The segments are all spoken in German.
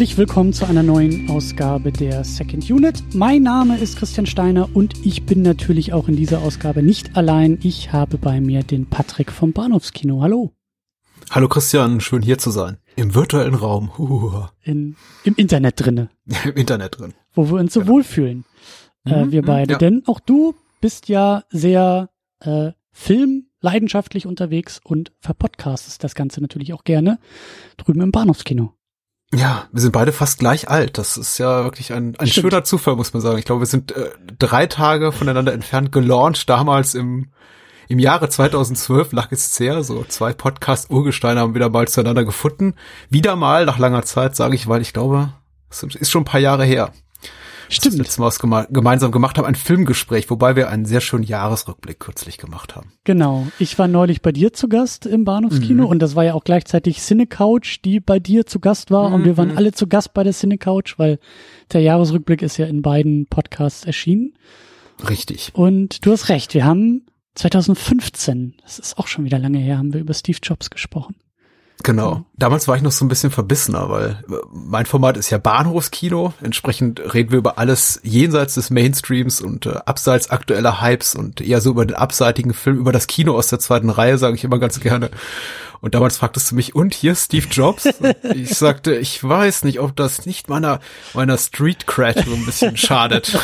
Herzlich willkommen zu einer neuen Ausgabe der Second Unit. Mein Name ist Christian Steiner und ich bin natürlich auch in dieser Ausgabe nicht allein. Ich habe bei mir den Patrick vom Bahnhofskino. Hallo. Hallo Christian, schön hier zu sein. Im virtuellen Raum. In, Im Internet drinne. Im Internet drin. Wo wir uns so genau. wohlfühlen. Äh, mhm, wir beide. Ja. Denn auch du bist ja sehr äh, filmleidenschaftlich unterwegs und verpodcastest das Ganze natürlich auch gerne drüben im Bahnhofskino. Ja, wir sind beide fast gleich alt. Das ist ja wirklich ein, ein schöner Zufall, muss man sagen. Ich glaube, wir sind äh, drei Tage voneinander entfernt gelauncht, damals im, im Jahre 2012 lag es sehr, so zwei Podcast-Urgesteine haben wieder mal zueinander gefunden. Wieder mal nach langer Zeit, sage ich, weil ich glaube, es ist schon ein paar Jahre her. Stimmt. Das letzte Mal was geme gemeinsam gemacht haben, ein Filmgespräch, wobei wir einen sehr schönen Jahresrückblick kürzlich gemacht haben. Genau. Ich war neulich bei dir zu Gast im Bahnhofskino mhm. und das war ja auch gleichzeitig Cinecouch, die bei dir zu Gast war mhm. und wir waren mhm. alle zu Gast bei der Cinecouch, weil der Jahresrückblick ist ja in beiden Podcasts erschienen. Richtig. Und du hast recht, wir haben 2015, das ist auch schon wieder lange her, haben wir über Steve Jobs gesprochen. Genau. Damals war ich noch so ein bisschen verbissener, weil äh, mein Format ist ja Bahnhofskino. Entsprechend reden wir über alles jenseits des Mainstreams und äh, abseits aktueller Hypes und eher so über den abseitigen Film, über das Kino aus der zweiten Reihe, sage ich immer ganz gerne. Und damals fragtest du mich, und hier Steve Jobs? ich sagte, ich weiß nicht, ob das nicht meiner, meiner Street Cred so ein bisschen schadet.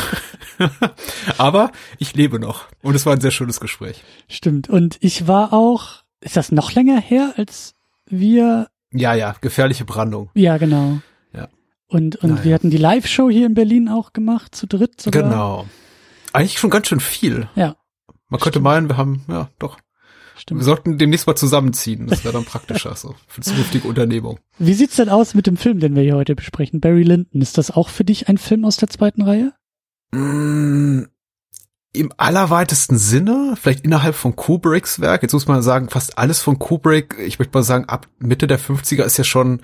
Aber ich lebe noch. Und es war ein sehr schönes Gespräch. Stimmt. Und ich war auch, ist das noch länger her als wir. Ja, ja, gefährliche Brandung. Ja, genau. Ja. Und, und naja. wir hatten die Live-Show hier in Berlin auch gemacht, zu dritt sogar. Genau. Eigentlich schon ganz schön viel. Ja. Man könnte meinen, wir haben, ja, doch. Stimmt. Wir sollten demnächst mal zusammenziehen. Das wäre dann praktischer, so, für zukünftige Unternehmung. Wie sieht's denn aus mit dem Film, den wir hier heute besprechen? Barry Lyndon. Ist das auch für dich ein Film aus der zweiten Reihe? Mm, im allerweitesten Sinne, vielleicht innerhalb von Kubricks Werk, jetzt muss man sagen, fast alles von Kubrick, ich möchte mal sagen, ab Mitte der 50er ist ja schon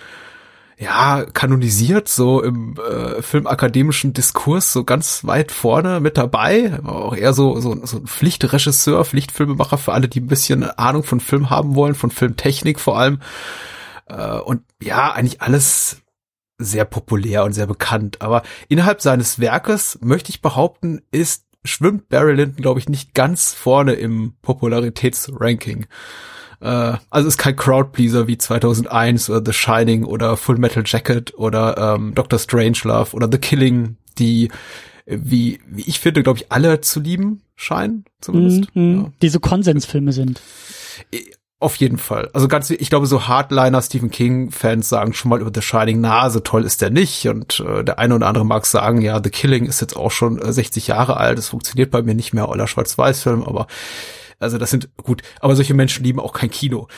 ja, kanonisiert, so im äh, filmakademischen Diskurs, so ganz weit vorne mit dabei. Auch eher so, so, so ein Pflichtregisseur, Pflichtfilmemacher für alle, die ein bisschen Ahnung von Film haben wollen, von Filmtechnik vor allem. Äh, und ja, eigentlich alles sehr populär und sehr bekannt. Aber innerhalb seines Werkes, möchte ich behaupten, ist schwimmt Barry Lyndon, glaube ich, nicht ganz vorne im Popularitätsranking. Äh, also ist kein Crowdpleaser wie 2001 oder The Shining oder Full Metal Jacket oder ähm, Doctor Strangelove oder The Killing, die wie, wie ich finde, glaube ich, alle zu lieben scheinen, zumindest. Mm, mm, ja. Die so Konsensfilme sind. Auf jeden Fall. Also ganz, ich glaube, so Hardliner Stephen King-Fans sagen schon mal über The Shining, na, so toll ist der nicht. Und äh, der eine oder andere mag sagen, ja, The Killing ist jetzt auch schon äh, 60 Jahre alt, das funktioniert bei mir nicht mehr, oder Schwarz-Weiß-Film, aber also das sind gut, aber solche Menschen lieben auch kein Kino.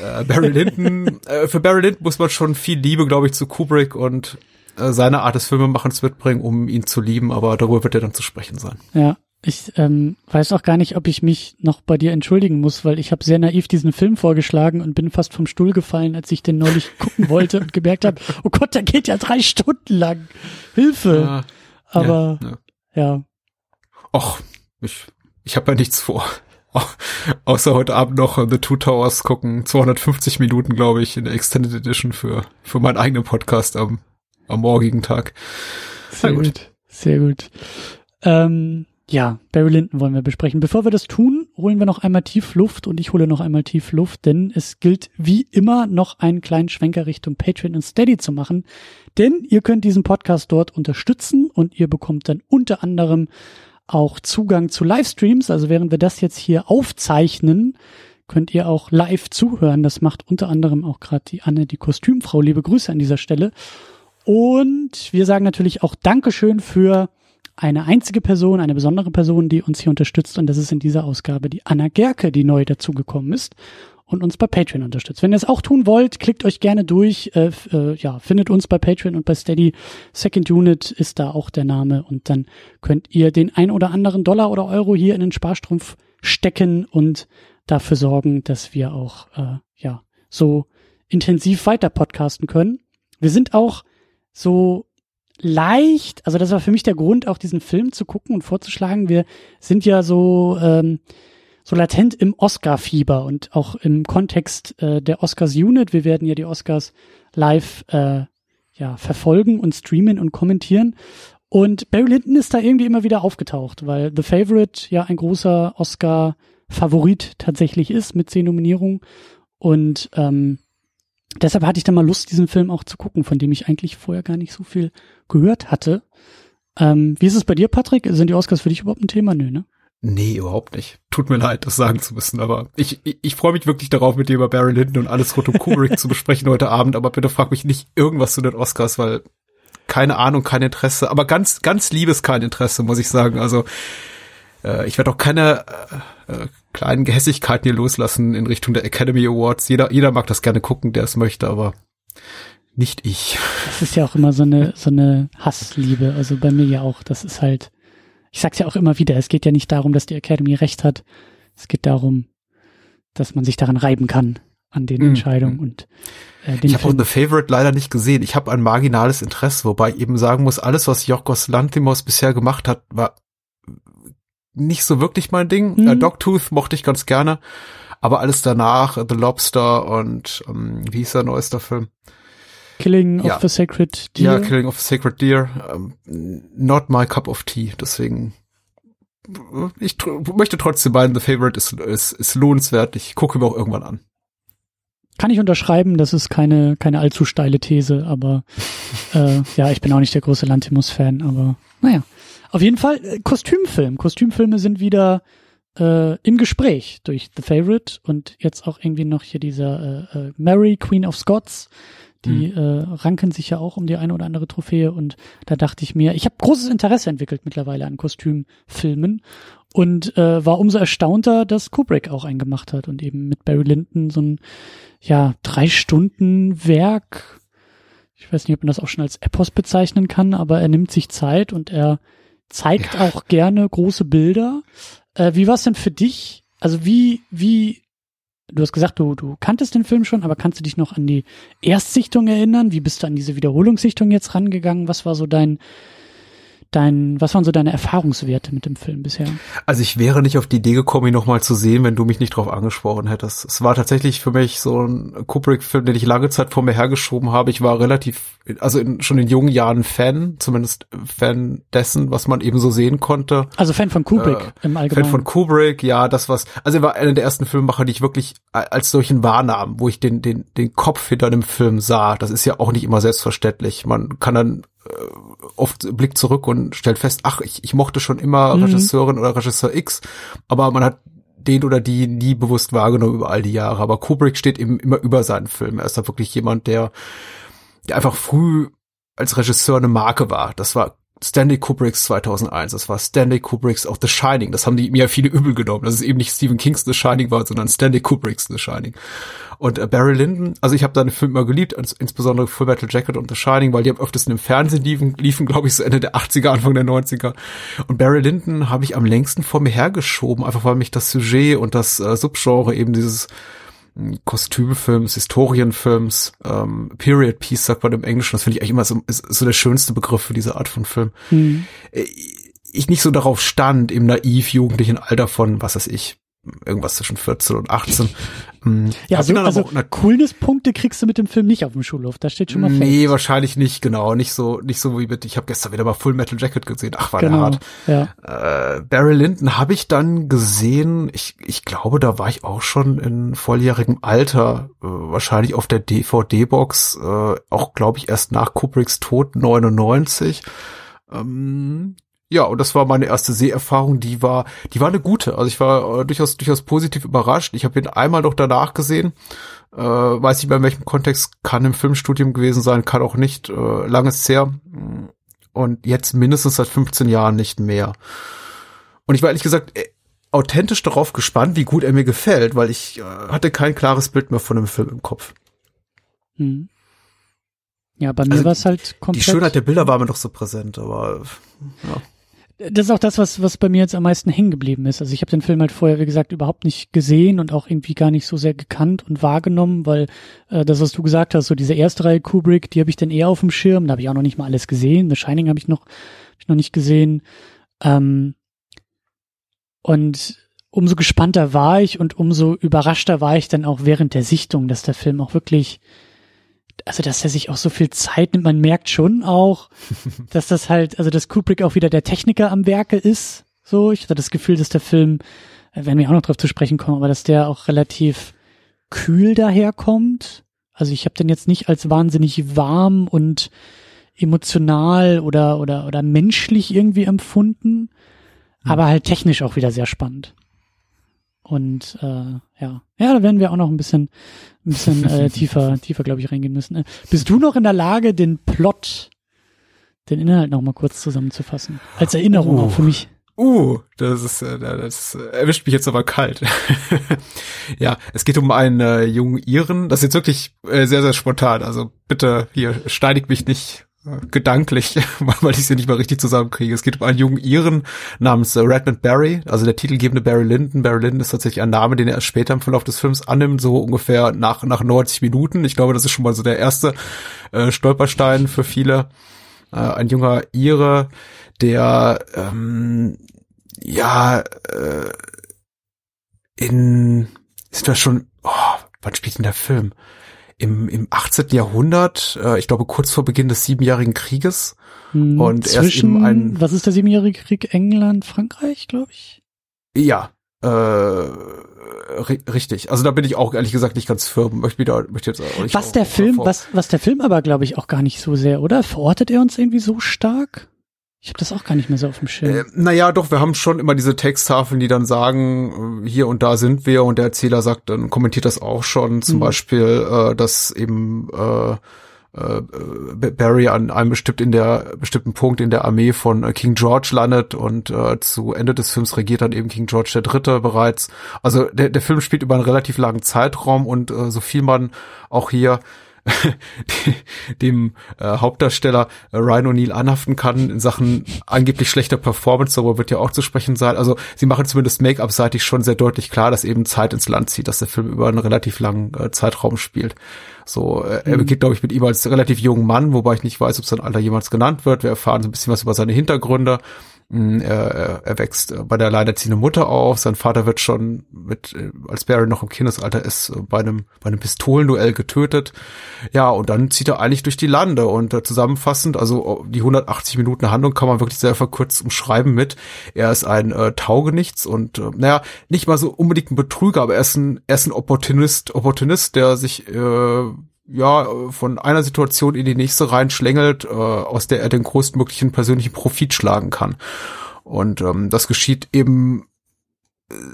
Äh, Barry Lyndon, äh, für Barry Lyndon muss man schon viel Liebe, glaube ich, zu Kubrick und äh, seine Art des Filmemachens mitbringen, um ihn zu lieben, aber darüber wird er dann zu sprechen sein. Ja, ich ähm, weiß auch gar nicht, ob ich mich noch bei dir entschuldigen muss, weil ich habe sehr naiv diesen Film vorgeschlagen und bin fast vom Stuhl gefallen, als ich den neulich gucken wollte und gemerkt habe, oh Gott, der geht ja drei Stunden lang. Hilfe. Ja, Aber ja. ja. Och, ich, ich habe ja nichts vor. Außer heute Abend noch The Two Towers gucken. 250 Minuten, glaube ich, in der Extended Edition für, für meinen eigenen Podcast am, am morgigen Tag. Sehr gut. gut. Sehr gut. Ähm, ja, Barry Lyndon wollen wir besprechen. Bevor wir das tun, holen wir noch einmal tief Luft und ich hole noch einmal tief Luft, denn es gilt wie immer noch einen kleinen Schwenker Richtung Patreon und Steady zu machen, denn ihr könnt diesen Podcast dort unterstützen und ihr bekommt dann unter anderem auch Zugang zu Livestreams. Also während wir das jetzt hier aufzeichnen, könnt ihr auch live zuhören. Das macht unter anderem auch gerade die Anne, die Kostümfrau. Liebe Grüße an dieser Stelle. Und wir sagen natürlich auch Dankeschön für eine einzige Person, eine besondere Person, die uns hier unterstützt. Und das ist in dieser Ausgabe die Anna Gerke, die neu dazugekommen ist und uns bei Patreon unterstützt. Wenn ihr es auch tun wollt, klickt euch gerne durch. Äh, äh, ja, findet uns bei Patreon und bei Steady. Second Unit ist da auch der Name. Und dann könnt ihr den ein oder anderen Dollar oder Euro hier in den Sparstrumpf stecken und dafür sorgen, dass wir auch äh, ja so intensiv weiter podcasten können. Wir sind auch so leicht, also das war für mich der Grund, auch diesen Film zu gucken und vorzuschlagen. Wir sind ja so, ähm, so latent im Oscar-Fieber und auch im Kontext äh, der Oscars Unit. Wir werden ja die Oscars live äh, ja, verfolgen und streamen und kommentieren. Und Barry Lyndon ist da irgendwie immer wieder aufgetaucht, weil The Favorite ja ein großer Oscar-Favorit tatsächlich ist mit zehn Nominierungen. Und ähm, deshalb hatte ich dann mal Lust, diesen Film auch zu gucken, von dem ich eigentlich vorher gar nicht so viel gehört hatte. Ähm, wie ist es bei dir, Patrick? Sind die Oscars für dich überhaupt ein Thema? Nö, ne? Nee, überhaupt nicht. Tut mir leid, das sagen zu müssen, aber ich, ich, ich freue mich wirklich darauf, mit dir über Barry Lyndon und alles rund um Kubrick zu besprechen heute Abend, aber bitte frag mich nicht irgendwas zu den Oscars, weil keine Ahnung, kein Interesse, aber ganz, ganz liebes kein Interesse, muss ich sagen. Also äh, ich werde auch keine äh, äh, kleinen Gehässigkeiten hier loslassen in Richtung der Academy Awards. Jeder, jeder mag das gerne gucken, der es möchte, aber nicht ich. Das ist ja auch immer so eine, so eine Hassliebe. Also bei mir ja auch. Das ist halt, ich sag's ja auch immer wieder, es geht ja nicht darum, dass die Academy recht hat. Es geht darum, dass man sich daran reiben kann an den mhm. Entscheidungen und äh, den Ich habe auch The Favorite leider nicht gesehen. Ich habe ein marginales Interesse, wobei ich eben sagen muss, alles, was Jorgos Lanthimos bisher gemacht hat, war nicht so wirklich mein Ding. Mhm. Äh, Dogtooth mochte ich ganz gerne, aber alles danach, The Lobster und ähm, wie hieß der neueste Film? Killing ja. of the Sacred Deer. Ja, Killing of the Sacred Deer. Ähm, not my cup of tea. Deswegen, ich möchte trotzdem meinen, The Favorite ist, ist, ist lohnenswert. Ich gucke mir auch irgendwann an. Kann ich unterschreiben, das ist keine, keine allzu steile These, aber äh, ja, ich bin auch nicht der große Lantimos-Fan, aber naja. Auf jeden Fall, äh, Kostümfilm. Kostümfilme sind wieder äh, im Gespräch durch The Favorite und jetzt auch irgendwie noch hier dieser äh, äh, Mary, Queen of Scots die mhm. äh, ranken sich ja auch um die eine oder andere Trophäe und da dachte ich mir, ich habe großes Interesse entwickelt mittlerweile an Kostümfilmen und äh, war umso erstaunter, dass Kubrick auch einen gemacht hat und eben mit Barry Lyndon so ein ja drei Stunden Werk. Ich weiß nicht, ob man das auch schon als Epos bezeichnen kann, aber er nimmt sich Zeit und er zeigt auch gerne große Bilder. Äh, wie war es denn für dich? Also wie wie du hast gesagt, du, du kanntest den Film schon, aber kannst du dich noch an die Erstsichtung erinnern? Wie bist du an diese Wiederholungssichtung jetzt rangegangen? Was war so dein, dein, was waren so deine Erfahrungswerte mit dem Film bisher? Also ich wäre nicht auf die Idee gekommen, ihn nochmal zu sehen, wenn du mich nicht drauf angesprochen hättest. Es war tatsächlich für mich so ein Kubrick-Film, den ich lange Zeit vor mir hergeschoben habe. Ich war relativ, also in, schon in jungen Jahren Fan, zumindest Fan dessen, was man eben so sehen konnte. Also Fan von Kubrick äh, im Allgemeinen. Fan von Kubrick, ja, das was, also er war einer der ersten Filmemacher, die ich wirklich als solchen wahrnahm, wo ich den, den, den Kopf hinter dem Film sah. Das ist ja auch nicht immer selbstverständlich. Man kann dann oft blickt zurück und stellt fest, ach, ich, ich mochte schon immer mhm. Regisseurin oder Regisseur X, aber man hat den oder die nie bewusst wahrgenommen über all die Jahre. Aber Kubrick steht eben immer über seinen Film. Er ist da wirklich jemand, der, der einfach früh als Regisseur eine Marke war. Das war Stanley Kubricks 2001. Das war Stanley Kubricks auch The Shining. Das haben die mir ja viele übel genommen, dass es eben nicht Stephen Kings The Shining war, sondern Stanley Kubricks The Shining. Und äh, Barry Lyndon, also ich habe seine Filme immer geliebt, insbesondere Full Metal Jacket und The Shining, weil die am öftesten im Fernsehen liefen, liefen glaube ich, so Ende der 80er, Anfang der 90er. Und Barry Lyndon habe ich am längsten vor mir hergeschoben, einfach weil mich das Sujet und das äh, Subgenre eben dieses Kostümfilms, Historienfilms, ähm, Period Piece sagt man im Englischen. Das finde ich eigentlich immer so, ist so der schönste Begriff für diese Art von Film. Mhm. Ich nicht so darauf stand im naiv jugendlichen Alter von, was weiß ich, irgendwas zwischen 14 und 18. Mm, ja, also, also Coolness-Punkte kriegst du mit dem Film nicht auf dem Schulhof, da steht schon mal fest. Nee, wahrscheinlich nicht, genau. Nicht so, nicht so wie mit, ich habe gestern wieder mal Full Metal Jacket gesehen. Ach, war genau, der hart. Ja. Äh, Barry Lyndon habe ich dann gesehen, ich, ich glaube, da war ich auch schon in volljährigem Alter, äh, wahrscheinlich auf der DVD-Box, äh, auch glaube ich erst nach Kubricks Tod 99. Ähm, ja, und das war meine erste Seherfahrung, die war, die war eine gute. Also ich war äh, durchaus, durchaus positiv überrascht. Ich habe ihn einmal noch danach gesehen. Äh, weiß nicht mehr in welchem Kontext, kann im Filmstudium gewesen sein, kann auch nicht, äh, langes her. Und jetzt mindestens seit 15 Jahren nicht mehr. Und ich war ehrlich gesagt äh, authentisch darauf gespannt, wie gut er mir gefällt, weil ich äh, hatte kein klares Bild mehr von dem Film im Kopf. Hm. Ja, bei mir also, war es halt komplett. Die Schönheit der Bilder war mir doch so präsent, aber ja das ist auch das, was, was bei mir jetzt am meisten hängen geblieben ist. Also ich habe den Film halt vorher, wie gesagt, überhaupt nicht gesehen und auch irgendwie gar nicht so sehr gekannt und wahrgenommen, weil äh, das, was du gesagt hast, so diese erste Reihe Kubrick, die habe ich dann eher auf dem Schirm. Da habe ich auch noch nicht mal alles gesehen. The Shining habe ich noch, hab ich noch nicht gesehen. Ähm, und umso gespannter war ich und umso überraschter war ich dann auch während der Sichtung, dass der Film auch wirklich also dass er sich auch so viel Zeit nimmt. Man merkt schon auch, dass das halt, also dass Kubrick auch wieder der Techniker am Werke ist. So, ich hatte das Gefühl, dass der Film, werden wir auch noch drauf zu sprechen kommen, aber dass der auch relativ kühl daherkommt. Also ich habe den jetzt nicht als wahnsinnig warm und emotional oder oder oder menschlich irgendwie empfunden, mhm. aber halt technisch auch wieder sehr spannend. Und äh, ja, ja, da werden wir auch noch ein bisschen, ein bisschen äh, tiefer, tiefer, glaube ich, reingehen müssen. Äh, bist du noch in der Lage, den Plot, den Inhalt noch mal kurz zusammenzufassen? Als Erinnerung uh. auch für mich. Uh, das ist, äh, das erwischt mich jetzt aber kalt. ja, es geht um einen äh, jungen Iren. Das ist jetzt wirklich äh, sehr, sehr spontan. Also bitte hier steinigt mich nicht gedanklich, weil ich sie nicht mal richtig zusammenkriege. Es geht um einen jungen Iren namens Redmond Barry, also der titelgebende Barry Lyndon. Barry Lyndon ist tatsächlich ein Name, den er später im Verlauf des Films annimmt, so ungefähr nach, nach 90 Minuten. Ich glaube, das ist schon mal so der erste äh, Stolperstein für viele. Äh, ein junger Ire, der ähm, ja äh, in ist das schon, oh, wann spielt denn der Film? Im, im 18. Jahrhundert, äh, ich glaube kurz vor Beginn des Siebenjährigen Krieges. Hm, und zwischen, eben ein. Was ist der Siebenjährige Krieg? England, Frankreich, glaube ich. Ja, äh, richtig. Also da bin ich auch ehrlich gesagt nicht ganz firm. Möchte wieder, möchte jetzt auch nicht was der Film, was was der Film aber glaube ich auch gar nicht so sehr, oder? Verortet er uns irgendwie so stark? Ich habe das auch gar nicht mehr so auf dem Schirm. Äh, naja, doch, wir haben schon immer diese Texttafeln, die dann sagen, äh, hier und da sind wir und der Erzähler sagt, dann kommentiert das auch schon, zum mhm. Beispiel, äh, dass eben äh, äh, Barry an einem bestimmt in der bestimmten Punkt in der Armee von äh, King George landet und äh, zu Ende des Films regiert dann eben King George der Dritte bereits. Also der, der Film spielt über einen relativ langen Zeitraum und äh, so viel man auch hier dem äh, Hauptdarsteller äh, Ryan O'Neill anhaften kann in Sachen angeblich schlechter Performance, darüber wird ja auch zu sprechen sein. Also sie machen zumindest Make-up-seitig schon sehr deutlich klar, dass eben Zeit ins Land zieht, dass der Film über einen relativ langen äh, Zeitraum spielt. So, äh, er mhm. beginnt, glaube ich, mit ihm als relativ jungen Mann, wobei ich nicht weiß, ob sein Alter jemals genannt wird. Wir erfahren so ein bisschen was über seine Hintergründe. Mm, er, er wächst bei der alleinerziehenden Mutter auf. Sein Vater wird schon mit, äh, als Barry noch im Kindesalter ist, bei einem, bei einem Pistolenduell getötet. Ja, und dann zieht er eigentlich durch die Lande und äh, zusammenfassend, also oh, die 180 Minuten Handlung kann man wirklich sehr verkürzt umschreiben mit, er ist ein äh, Taugenichts und, äh, naja, nicht mal so unbedingt ein Betrüger, aber er ist ein, er ist ein Opportunist, Opportunist, der sich, äh, ja, von einer Situation in die nächste reinschlängelt, äh, aus der er den größtmöglichen persönlichen Profit schlagen kann. Und ähm, das geschieht eben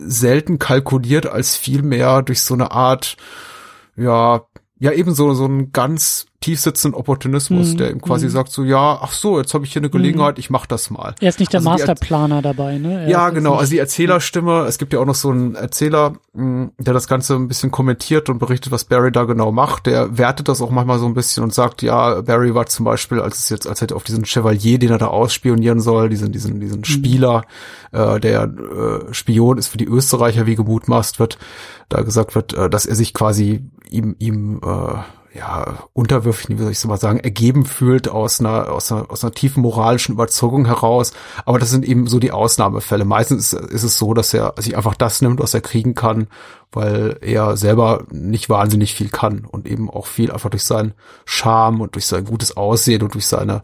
selten kalkuliert als vielmehr durch so eine Art, ja, ja eben so, so ein ganz tiefsitzenden Opportunismus, mhm. der ihm quasi mhm. sagt so, ja, ach so, jetzt habe ich hier eine Gelegenheit, mhm. ich mach das mal. Er ist nicht der also Masterplaner dabei, ne? Er ja, genau, also die Erzählerstimme, es gibt ja auch noch so einen Erzähler, mm, der das Ganze ein bisschen kommentiert und berichtet, was Barry da genau macht. Der wertet das auch manchmal so ein bisschen und sagt, ja, Barry war zum Beispiel, als es jetzt, als hätte auf diesen Chevalier, den er da ausspionieren soll, diesen, diesen, diesen mhm. Spieler, äh, der äh, Spion ist für die Österreicher, wie gemutmaßt wird, da gesagt wird, äh, dass er sich quasi ihm, ihm äh, ja, unterwürfig, wie soll ich so mal sagen, ergeben fühlt aus einer, aus einer, aus einer tiefen moralischen Überzeugung heraus. Aber das sind eben so die Ausnahmefälle. Meistens ist, ist es so, dass er sich einfach das nimmt, was er kriegen kann, weil er selber nicht wahnsinnig viel kann und eben auch viel einfach durch seinen Charme und durch sein gutes Aussehen und durch seine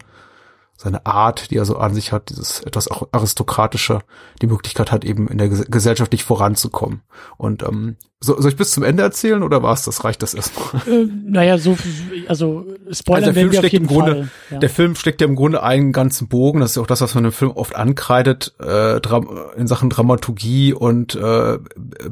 seine Art, die er so an sich hat, dieses etwas aristokratische, die Möglichkeit hat, eben in der Gesellschaft nicht voranzukommen. Und ähm, so, soll ich bis zum Ende erzählen oder war's das? Reicht das erstmal? Äh, naja, so, also Spoiler also der Film steckt im Grunde, Fall, ja. Der Film steckt ja im Grunde einen ganzen Bogen. Das ist auch das, was man im Film oft ankreidet äh, in Sachen Dramaturgie und äh,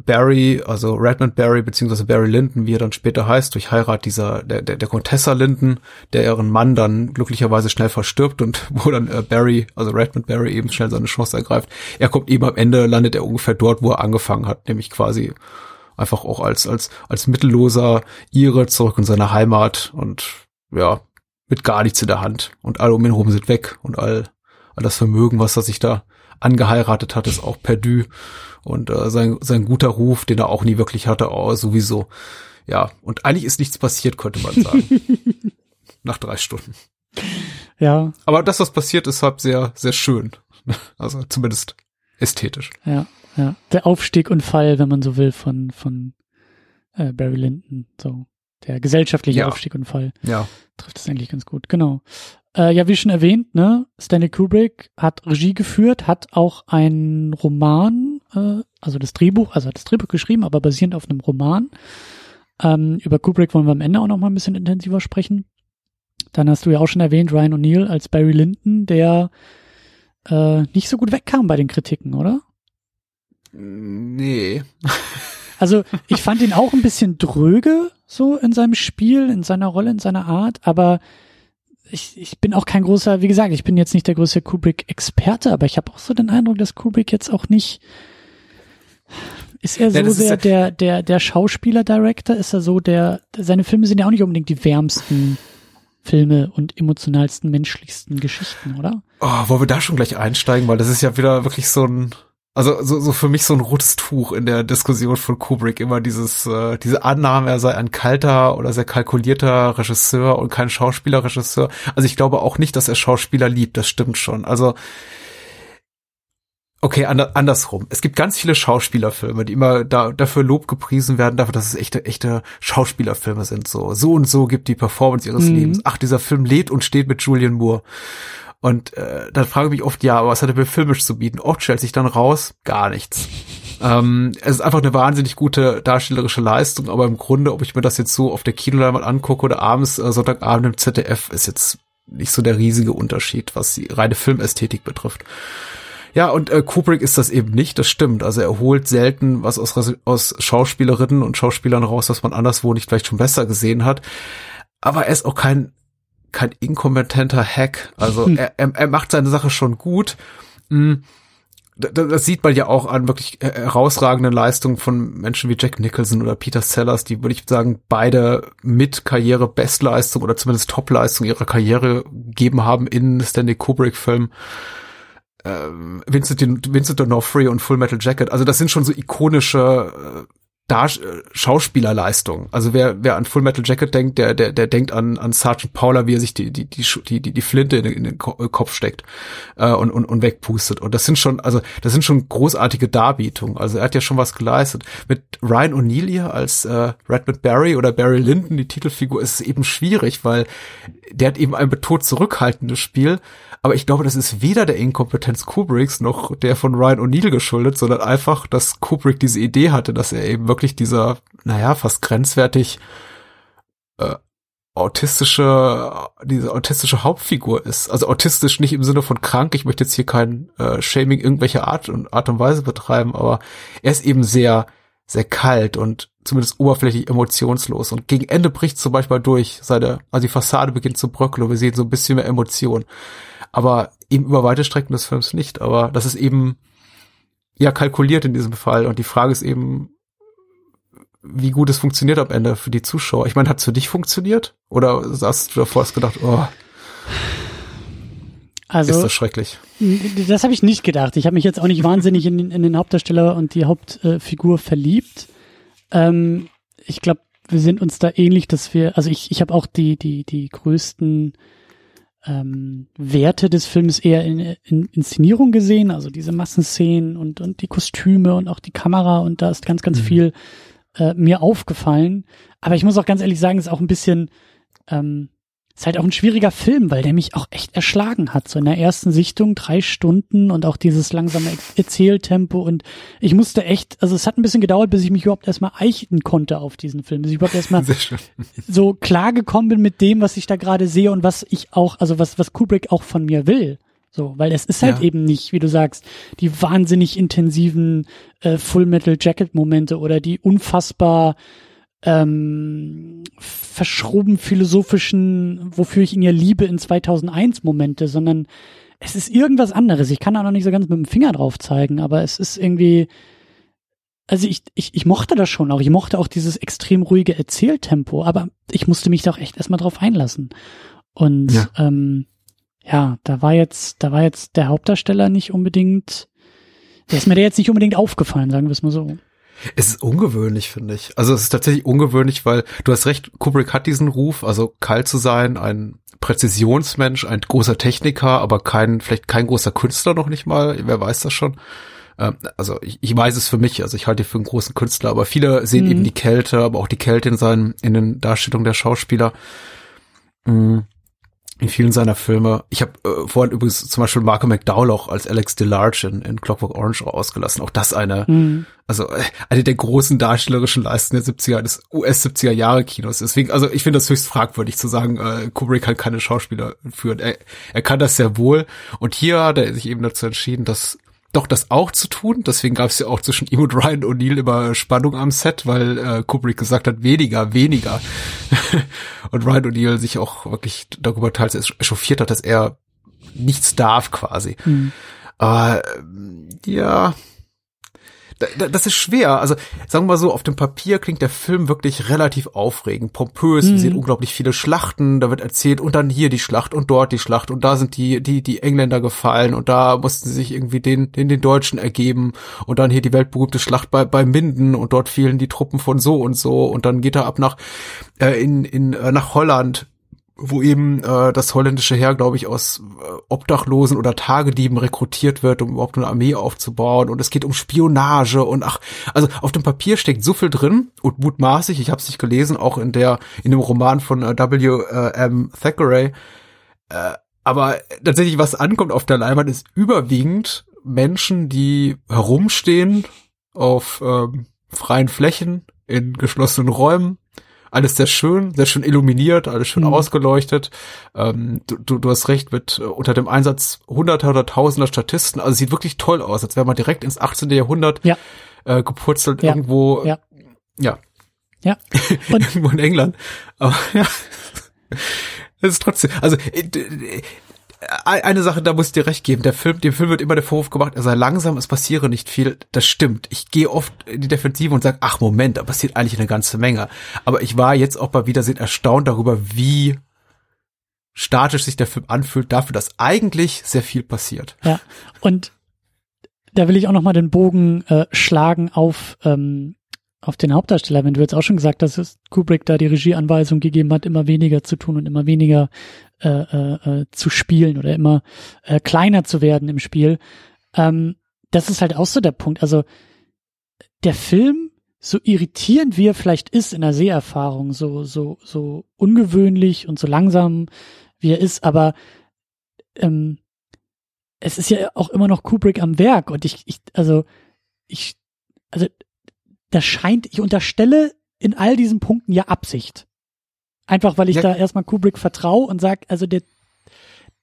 Barry, also Redmond Barry beziehungsweise Barry Lyndon, wie er dann später heißt, durch Heirat dieser der der, der Contessa Lyndon, der ihren Mann dann glücklicherweise schnell verstirbt und wo dann äh, Barry, also Redmond Barry eben schnell seine Chance ergreift. Er kommt eben am Ende, landet er ungefähr dort, wo er angefangen hat, nämlich quasi einfach auch als, als, als mittelloser Ire zurück in seine Heimat und ja, mit gar nichts in der Hand. Und alle um ihn herum sind weg und all, all das Vermögen, was er sich da angeheiratet hat, ist auch perdu. Und äh, sein, sein guter Ruf, den er auch nie wirklich hatte, oh, sowieso. Ja, und eigentlich ist nichts passiert, könnte man sagen. Nach drei Stunden. Ja. Aber das, was passiert, ist halt sehr, sehr schön. Also zumindest ästhetisch. Ja ja, der Aufstieg und Fall, wenn man so will, von, von äh, Barry Lyndon. So. der gesellschaftliche Ja. Aufstieg und Fall Ja. trifft es eigentlich ganz gut, genau. Äh, ja, wie schon erwähnt, ne, Stanley Kubrick hat Regie geführt, hat auch einen Roman, äh, also das Drehbuch, also hat das Drehbuch geschrieben, aber basierend auf einem Roman. Ähm, über Kubrick wollen wir am Ende auch noch mal ein bisschen intensiver sprechen. Dann hast du ja auch schon erwähnt, Ryan O'Neill als Barry Lyndon, der äh, nicht so gut wegkam bei den Kritiken, oder? Nee. Also ich fand ihn auch ein bisschen dröge so in seinem Spiel, in seiner Rolle, in seiner Art, aber ich, ich bin auch kein großer, wie gesagt, ich bin jetzt nicht der größte Kubrick-Experte, aber ich habe auch so den Eindruck, dass Kubrick jetzt auch nicht ist er so Ja, ist sehr ja- der, der, der Schauspieler-Director? Ist er so der, seine Filme sind ja auch nicht unbedingt die wärmsten Filme und emotionalsten, menschlichsten Geschichten, oder? Oh, wollen wir da schon gleich einsteigen, weil das ist ja wieder wirklich so ein, also so, so für mich so ein rotes Tuch in der Diskussion von Kubrick, immer dieses, äh, diese Annahme, er sei ein kalter oder sehr kalkulierter Regisseur und kein Schauspielerregisseur. Also ich glaube auch nicht, dass er Schauspieler liebt, das stimmt schon. Also Okay, ander, andersrum. Es gibt ganz viele Schauspielerfilme, die immer da, dafür Lob gepriesen werden, dafür, dass es echte, echte Schauspielerfilme sind. So, so und so gibt die Performance ihres Mhm. Lebens. Ach, dieser Film lädt und steht mit Julian Moore. Und äh, dann frage ich mich oft, ja, aber was hat er mir filmisch zu bieten? Oft stellt sich dann raus, gar nichts. ähm, es ist einfach eine wahnsinnig gute darstellerische Leistung, aber im Grunde, ob ich mir das jetzt so auf der Kinoleinwand angucke oder abends, äh, Sonntagabend im ZDF, ist jetzt nicht so der riesige Unterschied, was die reine Filmästhetik betrifft. Ja, und äh, Kubrick ist das eben nicht, das stimmt. Also er holt selten was aus, aus Schauspielerinnen und Schauspielern raus, was man anderswo nicht vielleicht schon besser gesehen hat. Aber er ist auch kein, kein inkompetenter Hack. Also Hm. er, er, er macht seine Sache schon gut. Da- Das sieht man ja auch an wirklich herausragenden Leistungen von Menschen wie Jack Nicholson oder Peter Sellers, die würde ich sagen, beide mit Karriere Bestleistung oder zumindest Topleistung ihrer Karriere gegeben haben in Stanley Kubrick Filmen ähm, Vincent, Vincent D'Onofrio und Full Metal Jacket. Also das sind schon so ikonische äh, Dar äh, Schauspielerleistungen. Also wer, wer an Full Metal Jacket denkt, der, der, der denkt an, an Sergeant Paula, wie er sich die, die, die, die, die, Flinte in, den- in den äh, Kopf steckt äh, und, und, und wegpustet. Und das sind schon, also das sind schon großartige Darbietungen. Also er hat ja schon was geleistet. Mit Ryan O'Neill hier als äh, Redmond Barry oder Barry Lyndon, die Titelfigur, ist es eben schwierig, weil der hat eben ein betont zurückhaltendes Spiel. Aber ich glaube, das ist weder der Inkompetenz Kubricks noch der von Ryan O'Neill geschuldet, sondern einfach, dass Kubrick diese Idee hatte, dass er eben wirklich dieser, naja, fast grenzwertig äh, autistische, diese autistische Hauptfigur ist. Also autistisch nicht im Sinne von krank. Ich möchte jetzt hier kein äh, Shaming irgendwelcher Art und Art und Weise betreiben, aber er ist eben sehr, sehr kalt und zumindest oberflächlich emotionslos. Und gegen Ende bricht zum Beispiel durch seine, also die Fassade beginnt zu bröckeln und wir sehen so ein bisschen mehr Emotion. Aber eben über weite Strecken des Films nicht. Aber das ist eben ja kalkuliert in diesem Fall. Und die Frage ist eben, wie gut es funktioniert am Ende für die Zuschauer. Ich meine, hat es für dich funktioniert? Oder hast du davor hast gedacht, oh, Also ist das schrecklich? Das habe ich nicht gedacht. Ich habe mich jetzt auch nicht wahnsinnig in, den- in den Hauptdarsteller und die Hauptfigur verliebt. Ähm, ich glaube, wir sind uns da ähnlich, dass wir, also ich, ich habe auch die, die, die größten ähm, Werte des Films eher in, in Inszenierung gesehen, also diese Massenszenen und, und die Kostüme und auch die Kamera und da ist ganz, ganz Mhm. viel äh, mir aufgefallen. Aber ich muss auch ganz ehrlich sagen, es ist auch ein bisschen, ähm, ist halt auch ein schwieriger Film, weil der mich auch echt erschlagen hat. So in der ersten Sichtung drei Stunden und auch dieses langsame Erzähltempo und ich musste echt, also es hat ein bisschen gedauert, bis ich mich überhaupt erstmal eichen konnte auf diesen Film, bis ich überhaupt erstmal so klar gekommen bin mit dem, was ich da gerade sehe und was ich auch, also was, was Kubrick auch von mir will. So, weil es ist halt Ja. eben nicht, wie du sagst, die wahnsinnig intensiven äh, Full Metal Jacket Momente oder die unfassbar ähm, verschroben philosophischen, wofür ich ihn ja liebe in 2001 Momente, sondern es ist irgendwas anderes. Ich kann da noch nicht so ganz mit dem Finger drauf zeigen, aber es ist irgendwie, also ich, ich, ich mochte das schon auch. Ich mochte auch dieses extrem ruhige Erzähltempo, aber ich musste mich da auch echt erstmal drauf einlassen. Und Ja. ähm, ja, da war jetzt, da war jetzt der Hauptdarsteller nicht unbedingt, der ist mir da jetzt nicht unbedingt aufgefallen, sagen wir es mal so. Es ist ungewöhnlich, finde ich. Also es ist tatsächlich ungewöhnlich, weil du hast recht, Kubrick hat diesen Ruf, also kalt zu sein, ein Präzisionsmensch, ein großer Techniker, aber kein, vielleicht kein großer Künstler noch nicht mal, wer weiß das schon. Ähm, also ich, ich weiß es für mich, also ich halte ihn für einen großen Künstler, aber viele sehen mhm. eben die Kälte, aber auch die Kälte in seinen, in den Darstellungen der Schauspieler. Mhm in vielen seiner Filme. Ich habe äh, vorhin übrigens zum Beispiel Marco McDowell auch als Alex DeLarge in, in Clockwork Orange ausgelassen. Auch das eine, mhm. also äh, eine der großen darstellerischen Leisten der 70er, des US-70er Jahre Kinos. Deswegen, also ich finde das höchst fragwürdig zu sagen, äh, Kubrick kann keine Schauspieler führen. Er, er kann das sehr wohl. Und hier hat er sich eben dazu entschieden, dass doch das auch zu tun. Deswegen gab es ja auch zwischen ihm und Ryan O'Neill immer Spannung am Set, weil äh, Kubrick gesagt hat, weniger, weniger. und Ryan O'Neill sich auch wirklich darüber teils echauffiert hat, dass er nichts darf quasi. Mhm. Aber ja, das ist schwer. Also sagen wir mal so, auf dem Papier klingt der Film wirklich relativ aufregend, pompös. Mhm. Wir sehen unglaublich viele Schlachten. Da wird erzählt und dann hier die Schlacht und dort die Schlacht und da sind die die die Engländer gefallen und da mussten sie sich irgendwie den den den Deutschen ergeben und dann hier die weltberühmte Schlacht bei bei Minden und dort fielen die Truppen von so und so und dann geht er ab nach äh, in in äh, nach Holland wo eben äh, das holländische Heer, glaube ich, aus äh, Obdachlosen oder Tagedieben rekrutiert wird, um überhaupt eine Armee aufzubauen. Und es geht um Spionage und ach, also auf dem Papier steckt so viel drin und mutmaßlich, ich habe es nicht gelesen, auch in der in dem Roman von äh, W. Äh, M. Thackeray. Äh, aber tatsächlich, was ankommt auf der Leinwand, ist überwiegend Menschen, die herumstehen auf ähm, freien Flächen in geschlossenen Räumen alles sehr schön, sehr schön illuminiert, alles schön mhm. ausgeleuchtet. Ähm, du, du, du hast recht, mit äh, unter dem Einsatz hunderter oder tausender Statisten. Also sieht wirklich toll aus, als wäre man direkt ins 18. Jahrhundert ja. äh, gepurzelt ja. irgendwo. Ja. Ja. Ja. Irgendwo in England. Aber ja. Es ist trotzdem, also äh, eine Sache, da muss ich dir recht geben. Der Film, dem Film wird immer der Vorwurf gemacht, er sei langsam, es passiere nicht viel. Das stimmt. Ich gehe oft in die Defensive und sage, ach Moment, da passiert eigentlich eine ganze Menge. Aber ich war jetzt auch bei Wiedersehen erstaunt darüber, wie statisch sich der Film anfühlt, dafür, dass eigentlich sehr viel passiert. Ja, und da will ich auch noch mal den Bogen äh, schlagen auf ähm, auf den Hauptdarsteller, wenn du jetzt auch schon gesagt hast, dass Kubrick da die Regieanweisung gegeben hat, immer weniger zu tun und immer weniger äh, äh, äh, zu spielen oder immer äh, kleiner zu werden im Spiel. Ähm, das ist halt auch so der Punkt. Also der Film, so irritierend wie er vielleicht ist in der Seherfahrung, so, so, so ungewöhnlich und so langsam wie er ist, aber ähm, es ist ja auch immer noch Kubrick am Werk und ich, ich also ich, also das scheint, ich unterstelle in all diesen Punkten ja Absicht. Einfach weil ich ja. da erstmal Kubrick vertraue und sag, also der,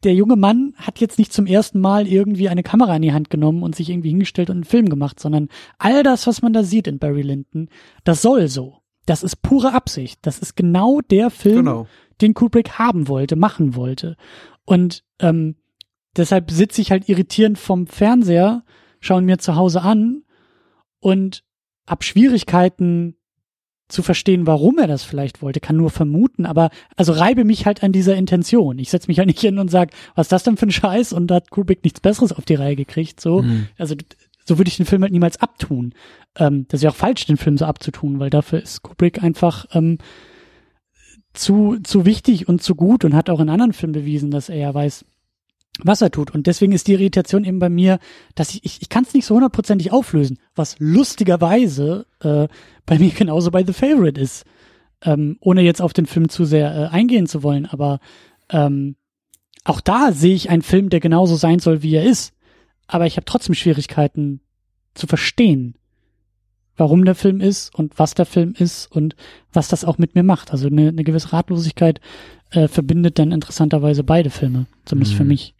der junge Mann hat jetzt nicht zum ersten Mal irgendwie eine Kamera in die Hand genommen und sich irgendwie hingestellt und einen Film gemacht, sondern all das, was man da sieht in Barry Lyndon, das soll so. Das ist pure Absicht. Das ist genau der Film, genau. den Kubrick haben wollte, machen wollte. Und ähm, deshalb sitze ich halt irritierend vom Fernseher, schauen mir zu Hause an und hab Schwierigkeiten zu verstehen, warum er das vielleicht wollte, kann nur vermuten, aber also reibe mich halt an dieser Intention. Ich setze mich halt nicht hin und sag, was ist das denn für ein Scheiß und da hat Kubrick nichts Besseres auf die Reihe gekriegt. So, mhm. also so würde ich den Film halt niemals abtun. Ähm, das wäre auch falsch, den Film so abzutun, weil dafür ist Kubrick einfach ähm, zu zu wichtig und zu gut und hat auch in anderen Filmen bewiesen, dass er ja weiß, was er tut. Und deswegen ist die Irritation eben bei mir, dass ich, ich, ich kann es nicht so hundertprozentig auflösen, was lustigerweise äh, bei mir genauso bei The Favorite ist. Ähm, ohne jetzt auf den Film zu sehr äh, eingehen zu wollen, aber ähm, auch da sehe ich einen Film, der genauso sein soll, wie er ist. Aber ich habe trotzdem Schwierigkeiten zu verstehen, warum der Film ist und was der Film ist und was das auch mit mir macht. Also eine, eine gewisse Ratlosigkeit äh, verbindet dann interessanterweise beide Filme, zumindest mhm. für mich.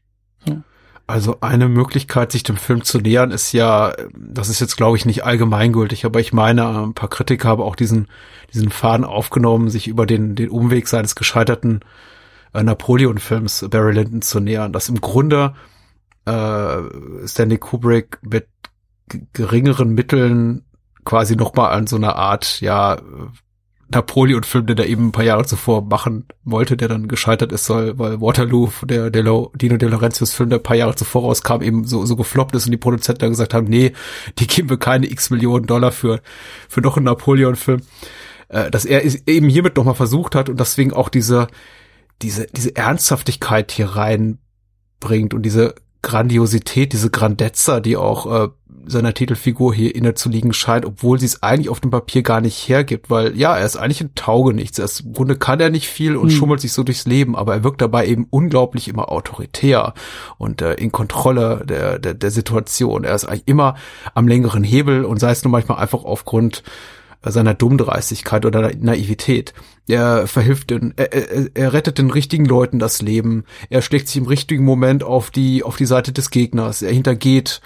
So. Also eine Möglichkeit, sich dem Film zu nähern, ist ja, das ist jetzt glaube ich nicht allgemeingültig, aber ich meine, ein paar Kritiker haben auch diesen, diesen Faden aufgenommen, sich über den, den Umweg seines gescheiterten äh, Napoleon-Films Barry Lyndon zu nähern, dass im Grunde äh, Stanley Kubrick mit geringeren Mitteln quasi nochmal an so einer Art, ja, Napoleon-Film, den er eben ein paar Jahre zuvor machen wollte, der dann gescheitert ist, soll, weil Waterloo, der, der Dino De Laurentius-Film, der ein paar Jahre zuvor rauskam, eben so, so gefloppt ist und die Produzenten dann gesagt haben, nee, die geben wir keine x Millionen Dollar für, für noch einen Napoleon-Film. Äh, dass er eben hiermit nochmal versucht hat und deswegen auch diese, diese, diese Ernsthaftigkeit hier reinbringt und diese Grandiosität, diese Grandezza, die auch äh, seiner Titelfigur hier inne zu liegen scheint, obwohl sie es eigentlich auf dem Papier gar nicht hergibt, weil ja, er ist eigentlich ein Taugenichts. Er ist, Im Grunde kann er nicht viel und hm. schummelt sich so durchs Leben, aber er wirkt dabei eben unglaublich immer autoritär und äh, in Kontrolle der, der, der Situation. Er ist eigentlich immer am längeren Hebel und sei es nur manchmal einfach aufgrund seiner Dummdreistigkeit oder Naivität. Er verhilft den, er, er, er rettet den richtigen Leuten das Leben. Er schlägt sich im richtigen Moment auf die, auf die Seite des Gegners. Er hintergeht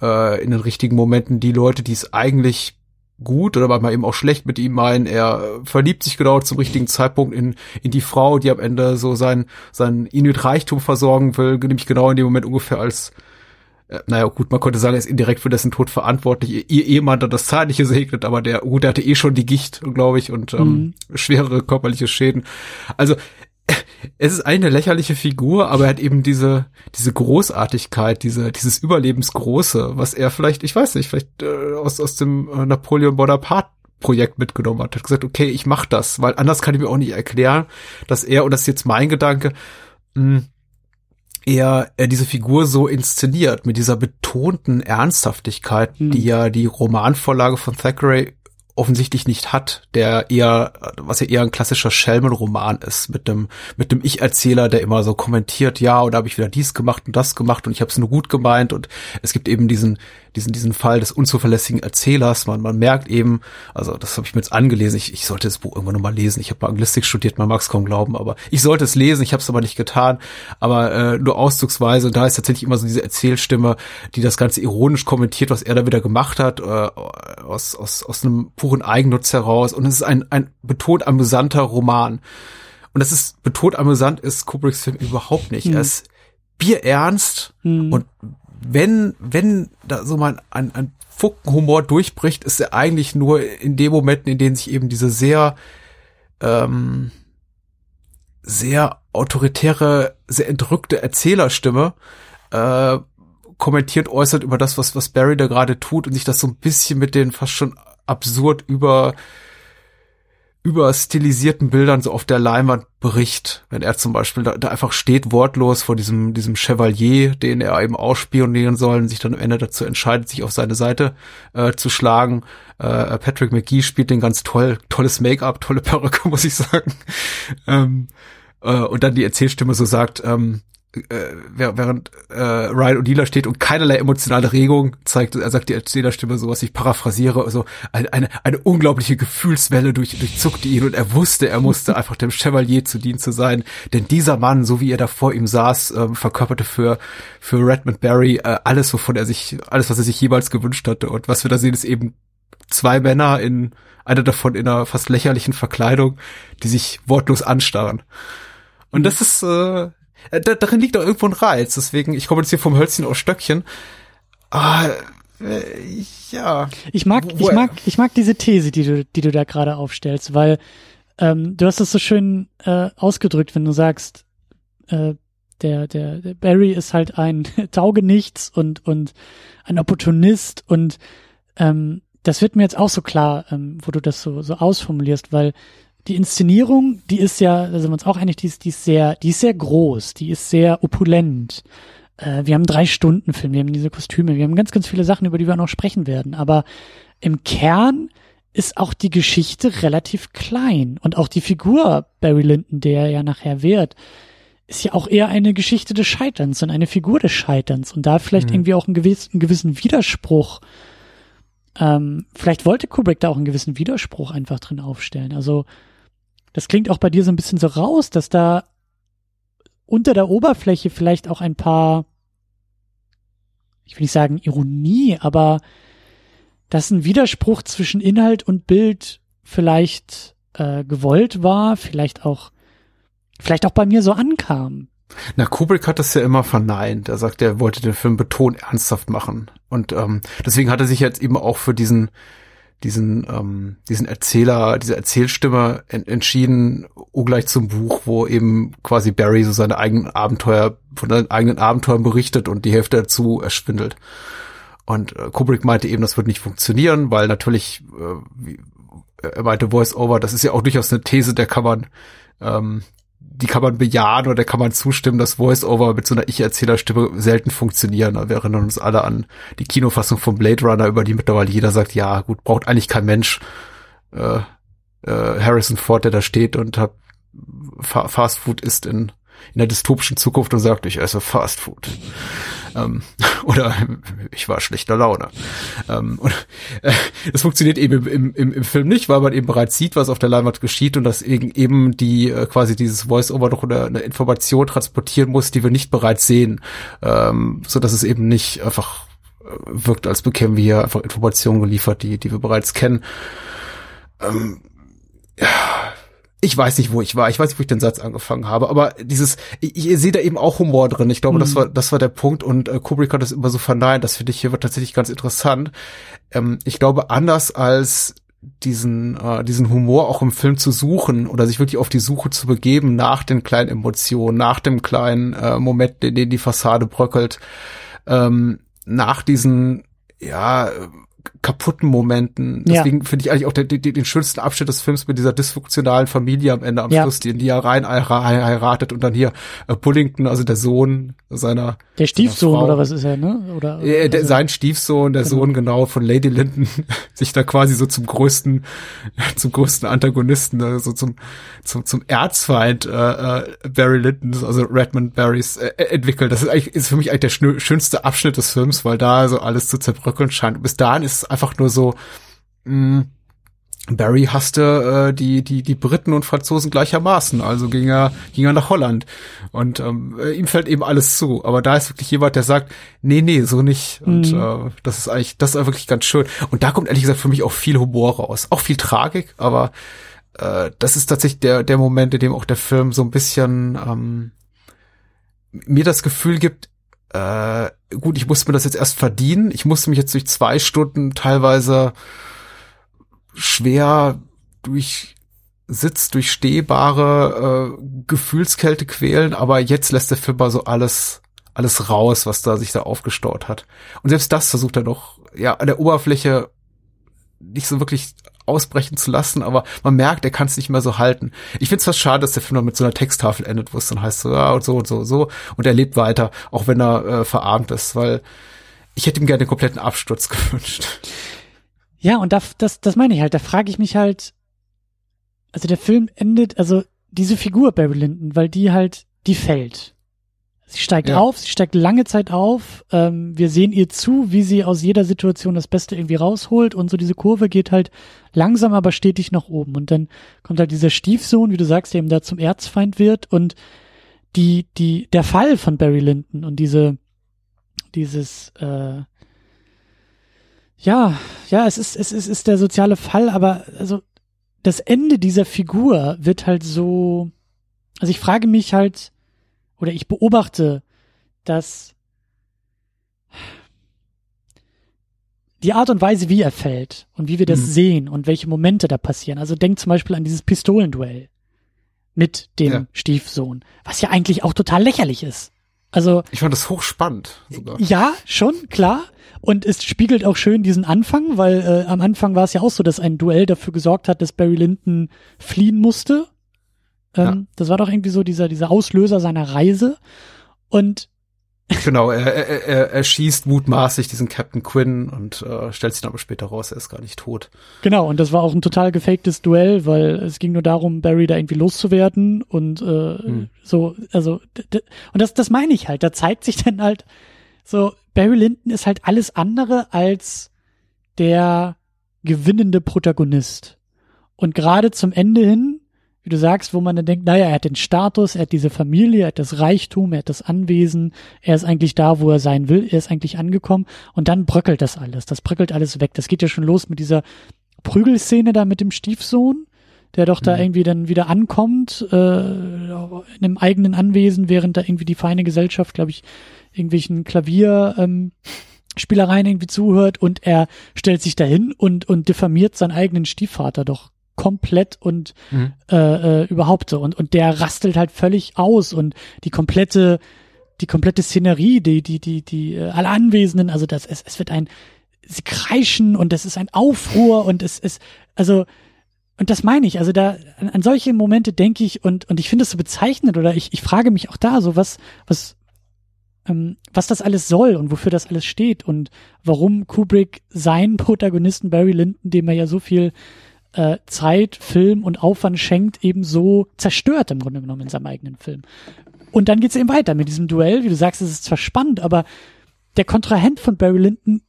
äh, in den richtigen Momenten die Leute, die es eigentlich gut oder manchmal eben auch schlecht mit ihm meinen. Er verliebt sich genau zum richtigen Zeitpunkt in, in die Frau, die am Ende so sein, sein Inuit Reichtum versorgen will, nämlich genau in dem Moment ungefähr als äh, naja, gut, man könnte sagen, er ist indirekt für dessen Tod verantwortlich. Ihr Ehemann hat das Zeitliche segnet, aber der, gut, der hatte eh schon die Gicht, glaube ich, und ähm, mhm. schwerere körperliche Schäden. Also, es ist eine lächerliche Figur, aber er hat eben diese, diese Großartigkeit, diese, dieses Überlebensgroße, was er vielleicht, ich weiß nicht, vielleicht äh, aus, aus dem äh, Napoleon Bonaparte Projekt mitgenommen hat. Er hat gesagt, okay, ich mach das, weil anders kann ich mir auch nicht erklären, dass er, und das ist jetzt mein Gedanke, mh, hm, er, er diese Figur so inszeniert, mit dieser betonten Ernsthaftigkeit, mhm. die ja die Romanvorlage von Thackeray offensichtlich nicht hat, der eher, was ja eher ein klassischer Schelmenroman ist, mit dem, mit dem Ich-Erzähler, der immer so kommentiert, ja, oder habe ich wieder dies gemacht und das gemacht und ich habe es nur gut gemeint und es gibt eben diesen, diesen, diesen Fall des unzuverlässigen Erzählers. Man, man merkt eben, also das habe ich mir jetzt angelesen, ich, ich sollte das Buch irgendwann nochmal lesen. Ich habe mal Anglistik studiert, man mag es kaum glauben, aber ich sollte es lesen, ich habe es aber nicht getan, aber äh, nur auszugsweise. Da ist tatsächlich immer so diese Erzählstimme, die das Ganze ironisch kommentiert, was er da wieder gemacht hat, äh, aus, aus, aus einem puren Eigennutz heraus. Und es ist ein, ein betont amüsanter Roman. Und das ist betont amüsant ist Kubricks Film überhaupt nicht. Mhm. Er ist bierernst mhm. und wenn, wenn da so mal ein, ein Funkenhumor durchbricht, ist er eigentlich nur in den Momenten, in denen sich eben diese sehr, ähm, sehr autoritäre, sehr entrückte Erzählerstimme äh, kommentiert äußert über das, was, was Barry da gerade tut und sich das so ein bisschen mit den fast schon absurd über über stilisierten Bildern so auf der Leinwand bricht, wenn er zum Beispiel da, da, einfach steht wortlos vor diesem diesem Chevalier, den er eben ausspionieren soll, und sich dann am Ende dazu entscheidet, sich auf seine Seite äh, zu schlagen. Äh, Patrick McGee spielt den ganz toll, tolles Make-up, tolle Perücke, muss ich sagen. ähm, äh, und dann die Erzählstimme so sagt, ähm, äh, während äh, Ryan O'Dealer steht und keinerlei emotionale Regung zeigt, er sagt die Erzählerstimme so, was ich paraphrasiere, also eine, eine, eine unglaubliche Gefühlswelle durch, durchzuckte ihn und er wusste, er musste einfach dem Chevalier zu dienen zu sein, denn dieser Mann, so wie er da vor ihm saß, äh, verkörperte für, für Redmond Barry äh, alles, wovon er sich, alles, was er sich jeweils gewünscht hatte. Und was wir da sehen, ist eben zwei Männer in, einer davon in einer fast lächerlichen Verkleidung, die sich wortlos anstarren. Und das ist, äh, äh, da, darin liegt auch irgendwo ein Reiz. Deswegen, ich komme jetzt hier vom Hölzchen aus Stöckchen. Ah, äh, ja. Ich mag, ich mag, ich mag diese These, die du, die du da gerade aufstellst, weil ähm, du hast es so schön äh, ausgedrückt, wenn du sagst, äh, der, der, der Barry ist halt ein Taugenichts und, und ein Opportunist und ähm, das wird mir jetzt auch so klar, ähm, wo du das so, so ausformulierst, weil die Inszenierung, die ist ja, da sind wir uns auch einig, die ist, die ist sehr, die ist sehr groß, die ist sehr opulent. Äh, wir haben drei Stunden Film, wir haben diese Kostüme, wir haben ganz, ganz viele Sachen, über die wir noch sprechen werden. Aber im Kern ist auch die Geschichte relativ klein und auch die Figur Barry Lyndon, der ja nachher wird, ist ja auch eher eine Geschichte des Scheiterns und eine Figur des Scheiterns und da vielleicht mhm. irgendwie auch einen gewissen, einen gewissen Widerspruch. Ähm, vielleicht wollte Kubrick da auch einen gewissen Widerspruch einfach drin aufstellen. Also das klingt auch bei dir so ein bisschen so raus, dass da unter der Oberfläche vielleicht auch ein paar, ich will nicht sagen Ironie, aber dass ein Widerspruch zwischen Inhalt und Bild vielleicht äh, gewollt war, vielleicht auch, vielleicht auch bei mir so ankam. Na, Kubrick hat das ja immer verneint. Er sagt, er wollte den Film betont ernsthaft machen. Und ähm, deswegen hat er sich jetzt eben auch für diesen diesen, ähm, diesen Erzähler, diese Erzählstimme en entschieden, ungleich zum Buch, wo eben quasi Barry so seine eigenen Abenteuer, von seinen eigenen Abenteuern berichtet und die Hälfte dazu erschwindelt. Und äh, Kubrick meinte eben, das wird nicht funktionieren, weil natürlich, äh, wie, er meinte Voice-Over, das ist ja auch durchaus eine These, der kann man, ähm, die kann man bejahen oder kann man zustimmen, dass Voice-Over mit so einer Ich-Erzählerstimme selten funktionieren. Wir erinnern uns alle an die Kinofassung von Blade Runner, über die mittlerweile jeder sagt, ja gut, braucht eigentlich kein Mensch. Äh, äh, Harrison Ford, der da steht und hat Fast Food ist in in der dystopischen Zukunft und sagt, ich esse Fast Food. Ähm, oder ich war schlechter Laune. Ähm, und, äh, das funktioniert eben im, im, im Film nicht, weil man eben bereits sieht, was auf der Leinwand geschieht und dass eben die äh, quasi dieses Voice-Over doch eine, eine Information transportieren muss, die wir nicht bereits sehen, ähm, so dass es eben nicht einfach äh, wirkt, als bekämen wir hier einfach Informationen geliefert, die, die wir bereits kennen. Ähm, ja, ich weiß nicht, wo ich war. Ich weiß nicht, wo ich den Satz angefangen habe. Aber dieses, ich, ich sehe da eben auch Humor drin. Ich glaube, mhm. das war, das war der Punkt. Und äh, Kubrick hat das immer so verneint. Das finde ich hier tatsächlich ganz interessant. Ähm, ich glaube, anders als diesen, äh, diesen Humor auch im Film zu suchen oder sich wirklich auf die Suche zu begeben nach den kleinen Emotionen, nach dem kleinen äh, Moment, in dem die Fassade bröckelt, ähm, nach diesen, ja, kaputten Momenten. Deswegen ja. finde ich eigentlich auch den, den, den schönsten Abschnitt des Films mit dieser dysfunktionalen Familie am Ende am ja. Schluss, die in die er rein heiratet und dann hier äh, Bullington, also der Sohn seiner der Stiefsohn oder was ist er, ne? Oder, oder äh, der, sein Stiefsohn, der genau. Sohn genau von Lady Linton, sich da quasi so zum größten, zum größten Antagonisten, also so zum zum zum Erzfeind äh, äh, Barry Lyndon, also Redmond Barrys äh, entwickelt. Das ist eigentlich ist für mich eigentlich der schönste Abschnitt des Films, weil da so alles zu zerbröckeln scheint. bis dahin ist es einfach nur so mh, mm, Barry hasste äh, die die die Briten und Franzosen gleichermaßen, also ging er ging er nach Holland und ähm, äh, ihm fällt eben alles zu. Aber da ist wirklich jemand, der sagt, nee nee so nicht und mhm. äh, das ist eigentlich das ist wirklich ganz schön. Und da kommt ehrlich gesagt für mich auch viel Humor raus, auch viel Tragik, aber äh, das ist tatsächlich der der Moment, in dem auch der Film so ein bisschen ähm, mir das Gefühl gibt, äh, gut, ich musste mir das jetzt erst verdienen. Ich musste mich jetzt durch zwei Stunden teilweise schwer durch Sitz durchstehbare äh, Gefühlskälte quälen, aber jetzt lässt der Film mal so alles alles raus, was da sich da aufgestaut hat. Und selbst das versucht er doch ja an der Oberfläche nicht so wirklich ausbrechen zu lassen, aber man merkt, er kann es nicht mehr so halten. Ich finde es fast schade, dass der Film mit so einer Texttafel endet, wo es dann heißt so, ja, und so und so und so und er lebt weiter, auch wenn er äh, verarmt ist, weil ich hätte ihm gerne den kompletten Absturz gewünscht. Ja, und da, das, das meine ich halt. Da frage ich mich halt, also der Film endet, also diese Figur Barry Lyndon, weil die halt, die fällt. Sie steigt ja. auf, sie steigt lange Zeit auf. Ähm, wir sehen ihr zu, wie sie aus jeder Situation das Beste irgendwie rausholt und so diese Kurve geht halt langsam, aber stetig nach oben. Und dann kommt halt dieser Stiefsohn, wie du sagst, der eben da zum Erzfeind wird und die, die, der Fall von Barry Lyndon und diese, dieses, äh, ja, ja, es ist, es ist, es ist der soziale Fall, aber also das Ende dieser Figur wird halt so, also ich frage mich halt, oder ich beobachte, dass die Art und Weise, wie er fällt und wie wir das mhm. sehen und welche Momente da passieren. Also denk zum Beispiel an dieses Pistolenduell mit dem ja. Stiefsohn, was ja eigentlich auch total lächerlich ist. Also ich fand das hochspannend sogar. Ja, schon klar. Und es spiegelt auch schön diesen Anfang, weil äh, am Anfang war es ja auch so, dass ein Duell dafür gesorgt hat, dass Barry Lyndon fliehen musste. Ähm, ja. Das war doch irgendwie so dieser dieser Auslöser seiner Reise. Und Genau, er, er, er, er schießt mutmaßlich diesen Captain Quinn und äh, stellt sich dann aber später raus, er ist gar nicht tot. Genau, und das war auch ein total gefaktes Duell, weil es ging nur darum, Barry da irgendwie loszuwerden und äh, hm. so, also und das, das meine ich halt, da zeigt sich dann halt so, Barry Lyndon ist halt alles andere als der gewinnende Protagonist. Und gerade zum Ende hin wie du sagst, wo man dann denkt, naja, er hat den Status, er hat diese Familie, er hat das Reichtum, er hat das Anwesen, er ist eigentlich da, wo er sein will, er ist eigentlich angekommen und dann bröckelt das alles, das bröckelt alles weg. Das geht ja schon los mit dieser Prügelszene da mit dem Stiefsohn, der doch da mhm. irgendwie dann wieder ankommt, äh, in einem eigenen Anwesen, während da irgendwie die feine Gesellschaft, glaube ich, irgendwelchen Klavier, ähm, Spielereien irgendwie zuhört und er stellt sich dahin und, und diffamiert seinen eigenen Stiefvater doch komplett und mhm. äh, äh, überhaupt so. Und, und der rastelt halt völlig aus und die komplette, die komplette Szenerie, die, die, die, die, äh, alle Anwesenden, also das, es, es wird ein, sie kreischen und es ist ein Aufruhr und es ist, also und das meine ich, also da an, an solche Momente denke ich und und ich finde es so bezeichnend oder ich ich frage mich auch da so was was ähm, was das alles soll und wofür das alles steht und warum Kubrick seinen Protagonisten Barry Lyndon, dem er ja so viel äh, Zeit, Film und Aufwand schenkt, eben so zerstört im Grunde genommen in seinem eigenen Film. Und dann geht's eben weiter mit diesem Duell. Wie du sagst, es ist zwar spannend, aber der Kontrahent von Barry Lyndon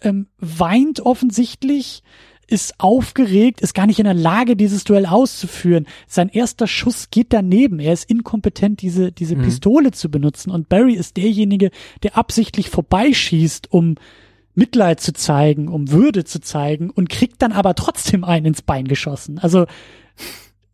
ähm, weint offensichtlich, ist aufgeregt, ist gar nicht in der Lage, dieses Duell auszuführen. Sein erster Schuss geht daneben. Er ist inkompetent, diese, diese mhm. Pistole zu benutzen. Und Barry ist derjenige, der absichtlich vorbeischießt, um Mitleid zu zeigen, um Würde zu zeigen und kriegt dann aber trotzdem einen ins Bein geschossen. Also,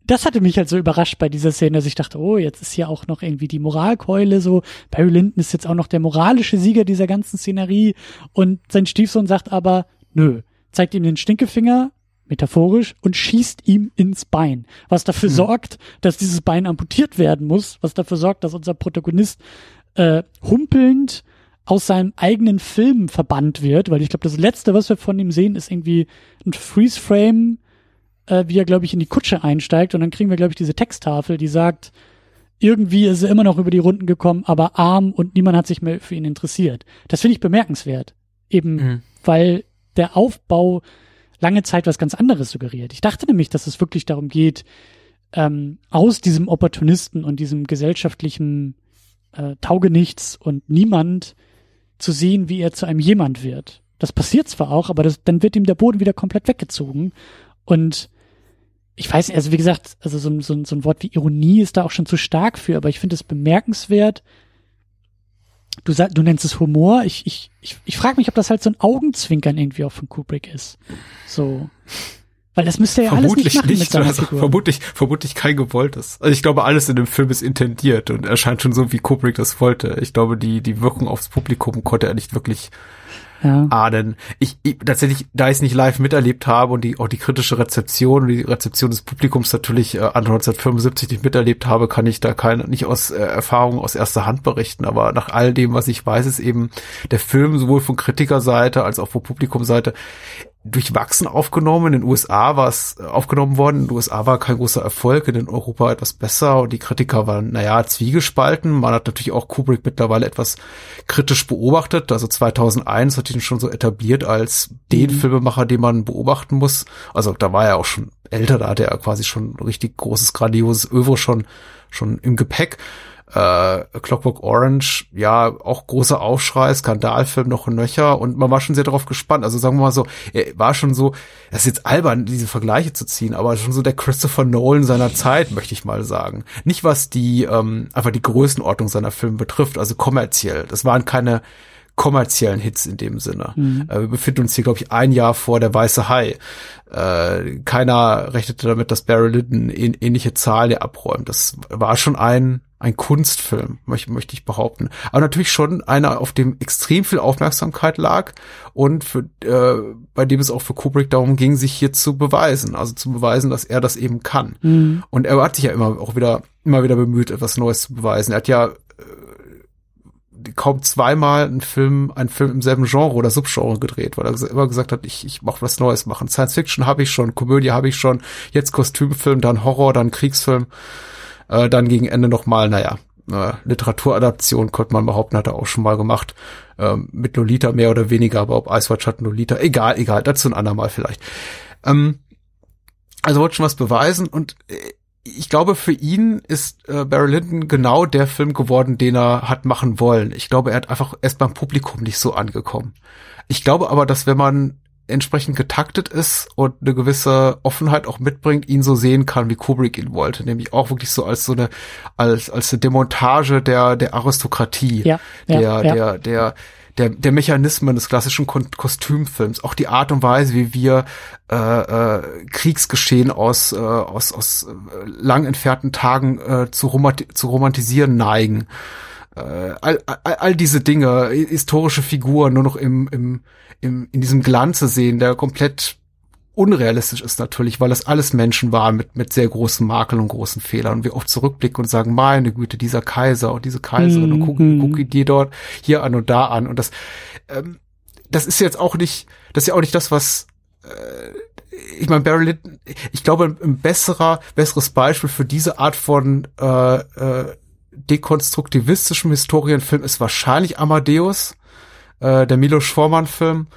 das hatte mich halt so überrascht bei dieser Szene, dass ich dachte, oh, jetzt ist hier auch noch irgendwie die Moralkeule so. Barry Lyndon ist jetzt auch noch der moralische Sieger dieser ganzen Szenerie und sein Stiefsohn sagt aber, nö, zeigt ihm den Stinkefinger, metaphorisch, und schießt ihm ins Bein, was dafür mhm. sorgt, dass dieses Bein amputiert werden muss, was dafür sorgt, dass unser Protagonist äh, humpelnd aus seinem eigenen Film verbannt wird, weil ich glaube, das Letzte, was wir von ihm sehen, ist irgendwie ein Freeze-Frame, äh, wie er, glaube ich, in die Kutsche einsteigt und dann kriegen wir, glaube ich, diese Texttafel, die sagt, irgendwie ist er immer noch über die Runden gekommen, aber arm und niemand hat sich mehr für ihn interessiert. Das finde ich bemerkenswert. Eben, mhm. weil der Aufbau lange Zeit was ganz anderes suggeriert. Ich dachte nämlich, dass es wirklich darum geht, ähm, aus diesem Opportunisten und diesem gesellschaftlichen äh, Taugenichts und niemand zu sehen, wie er zu einem jemand wird. Das passiert zwar auch, aber das, dann wird ihm der Boden wieder komplett weggezogen. Und ich weiß nicht, also wie gesagt, also so, so, so ein Wort wie Ironie ist da auch schon zu stark für, aber ich finde es bemerkenswert, du, du nennst es Humor. Ich, ich, ich, ich frage mich, ob das halt so ein Augenzwinkern irgendwie auch von Kubrick ist. So. Weil das müsste ja alles nicht machen nicht, mit seiner also Figur. Vermutlich, vermutlich kein gewolltes. Also ich glaube, alles in dem Film ist intendiert und erscheint schon so, wie Kubrick das wollte. Ich glaube, die, die Wirkung aufs Publikum konnte er nicht wirklich ja. ahnen. Ich, ich tatsächlich, da ich es nicht live miterlebt habe und die auch die kritische Rezeption und die Rezeption des Publikums natürlich äh, an 1975 nicht miterlebt habe, kann ich da keine nicht aus äh, Erfahrung aus erster Hand berichten. Aber nach all dem, was ich weiß, ist eben der Film sowohl von Kritikerseite als auch von Publikumseite durchwachsen aufgenommen. In den USA war es äh, aufgenommen worden. In den USA war kein großer Erfolg, in Europa etwas besser und die Kritiker waren, naja, zwiegespalten. Man hat natürlich auch Kubrick mittlerweile etwas kritisch beobachtet. Also 2001 hat ihn schon so etabliert als den mhm. Filmemacher, den man beobachten muss. Also da war er auch schon älter, da hatte er quasi schon ein richtig großes, grandioses Övo schon, schon im Gepäck äh, Clockwork Orange, ja, auch großer Aufschrei, Skandalfilm noch ein nöcher und man war schon sehr darauf gespannt. Also sagen wir mal so, er war schon so, das ist jetzt albern, diese Vergleiche zu ziehen, aber schon so der Christopher Nolan seiner Zeit, möchte ich mal sagen. Nicht was die, ähm, einfach die Größenordnung seiner Filme betrifft, also kommerziell. Das waren keine kommerziellen Hits in dem Sinne. Mhm. Äh, wir befinden uns hier, glaube ich, ein Jahr vor der Weiße Hai. Äh, keiner rechnete damit, dass Barry Lyndon ähnliche Zahlen abräumt. Das war schon ein ein Kunstfilm, möchte, möchte ich behaupten. Aber natürlich schon einer, auf dem extrem viel Aufmerksamkeit lag und für, äh, bei dem es auch für Kubrick darum ging, sich hier zu beweisen, also zu beweisen, dass er das eben kann. Mhm. Und er hat sich ja immer auch wieder, immer wieder bemüht, etwas Neues zu beweisen. Er hat ja äh, kaum zweimal einen Film, einen Film im selben Genre oder Subgenre gedreht, weil er immer gesagt hat, ich, ich mach was Neues machen. Science Fiction habe ich schon, Komödie habe ich schon, jetzt Kostümfilm, dann Horror, dann Kriegsfilm. Äh, dann gegen Ende nochmal, naja, äh, Literaturadaption könnte man behaupten, hat er auch schon mal gemacht. Ähm, mit Lolita mehr oder weniger, aber ob Ice Watch hat Lolita, egal, egal, dazu ein andermal vielleicht. Ähm, also wollte schon was beweisen und äh, ich glaube, für ihn ist äh, Barry Lyndon genau der Film geworden, den er hat machen wollen. Ich glaube, er hat einfach erst beim Publikum nicht so angekommen. Ich glaube aber, dass wenn man entsprechend getaktet ist und eine gewisse Offenheit auch mitbringt, ihn so sehen kann, wie Kubrick ihn wollte, nämlich auch wirklich so als so eine als als eine Demontage der der Aristokratie, ja, der ja, der der der der Mechanismen des klassischen Kostümfilms, auch die Art und Weise, wie wir äh, äh, Kriegsgeschehen aus äh, aus aus äh, lang entfernten Tagen äh, zu, romant zu romantisieren neigen. Äh, all, all, all diese Dinge, historische Figuren nur noch im, im im, in diesem Glanze sehen, der komplett unrealistisch ist natürlich, weil das alles Menschen waren mit, mit sehr großen Makeln und großen Fehlern. Und wir oft zurückblicken und sagen, meine Güte, dieser Kaiser und diese Kaiserin, und guck, mhm. guck die dort hier an und da an. Und das, ähm, das ist jetzt auch nicht, das ist ja auch nicht das, was äh, ich meine, Barry Lyndon, ich glaube, ein besserer, besseres Beispiel für diese Art von äh, äh, dekonstruktivistischem Historienfilm ist wahrscheinlich Amadeus, äh, der Milos Forman-Film,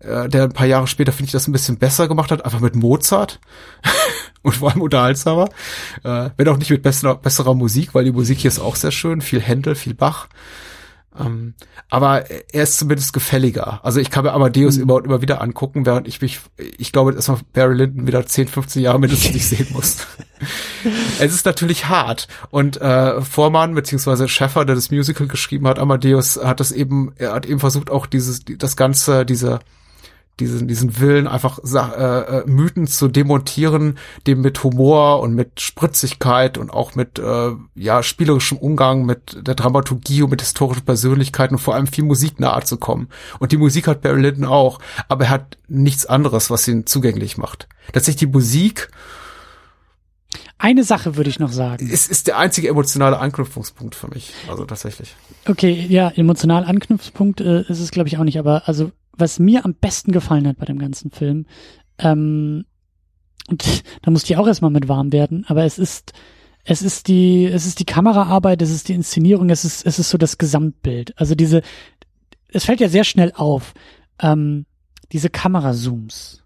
äh, der ein paar Jahre später, finde ich, das ein bisschen besser gemacht hat, einfach mit Mozart und vor allem unterhaltsamer. Äh, wenn auch nicht mit besserer, besserer Musik, weil die Musik hier ist auch sehr schön, viel Händel, viel Bach. Ähm, aber er ist zumindest gefälliger. Also ich kann mir Amadeus mhm. immer und immer wieder angucken, während ich mich, ich glaube, dass man Barry Lyndon wieder 10, 15 Jahre mindestens nicht sehen muss. es ist natürlich hart. Und äh, Vormann beziehungsweise Schäffer, der das Musical geschrieben hat, Amadeus, hat das eben, er hat eben versucht, auch dieses, das Ganze, diese diesen, diesen Willen, einfach äh, äh, Mythen zu demontieren, dem mit Humor und mit Spritzigkeit und auch mit äh, ja spielerischem Umgang mit der Dramaturgie und mit historischen Persönlichkeiten und vor allem viel Musik nahe zu kommen. Und die Musik hat Barry Lyndon auch, aber er hat nichts anderes, was ihn zugänglich macht. Tatsächlich die Musik eine Sache würde ich noch sagen. Es ist der einzige emotionale Anknüpfungspunkt für mich. Also tatsächlich. Okay, ja, emotional Anknüpfungspunkt äh, ist es, glaube ich, auch nicht. Aber also was mir am besten gefallen hat bei dem ganzen Film, ähm, und da musste ich auch erstmal mit warm werden, aber es ist, es ist die, es ist die Kameraarbeit, es ist die Inszenierung, es ist, es ist so das Gesamtbild. Also diese, es fällt ja sehr schnell auf, ähm, diese Kamerazooms.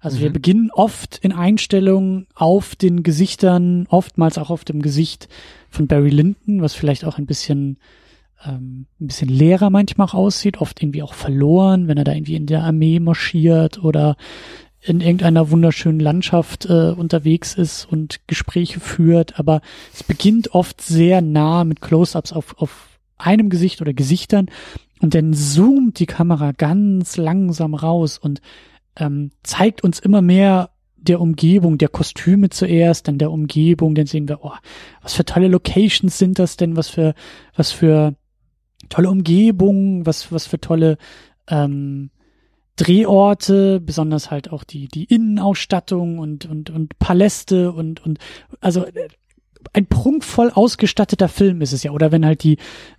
Also mhm. wir beginnen oft in Einstellungen auf den Gesichtern, oftmals auch auf dem Gesicht von Barry Lyndon, was vielleicht auch ein bisschen ähm, ein bisschen leerer manchmal auch aussieht, oft irgendwie auch verloren, wenn er da irgendwie in der Armee marschiert oder in irgendeiner wunderschönen Landschaft äh, unterwegs ist und Gespräche führt, aber es beginnt oft sehr nah mit Close-ups auf, auf einem Gesicht oder Gesichtern und dann zoomt die Kamera ganz langsam raus und ähm, zeigt uns immer mehr der Umgebung, der Kostüme zuerst, dann der Umgebung, dann sehen wir, oh, was für tolle Locations sind das denn, was für, was für tolle Umgebung, was, was für tolle ähm, Drehorte, besonders halt auch die, die Innenausstattung und, und, und Paläste und, und also äh, ein prunkvoll ausgestatteter Film ist es ja. Oder wenn halt die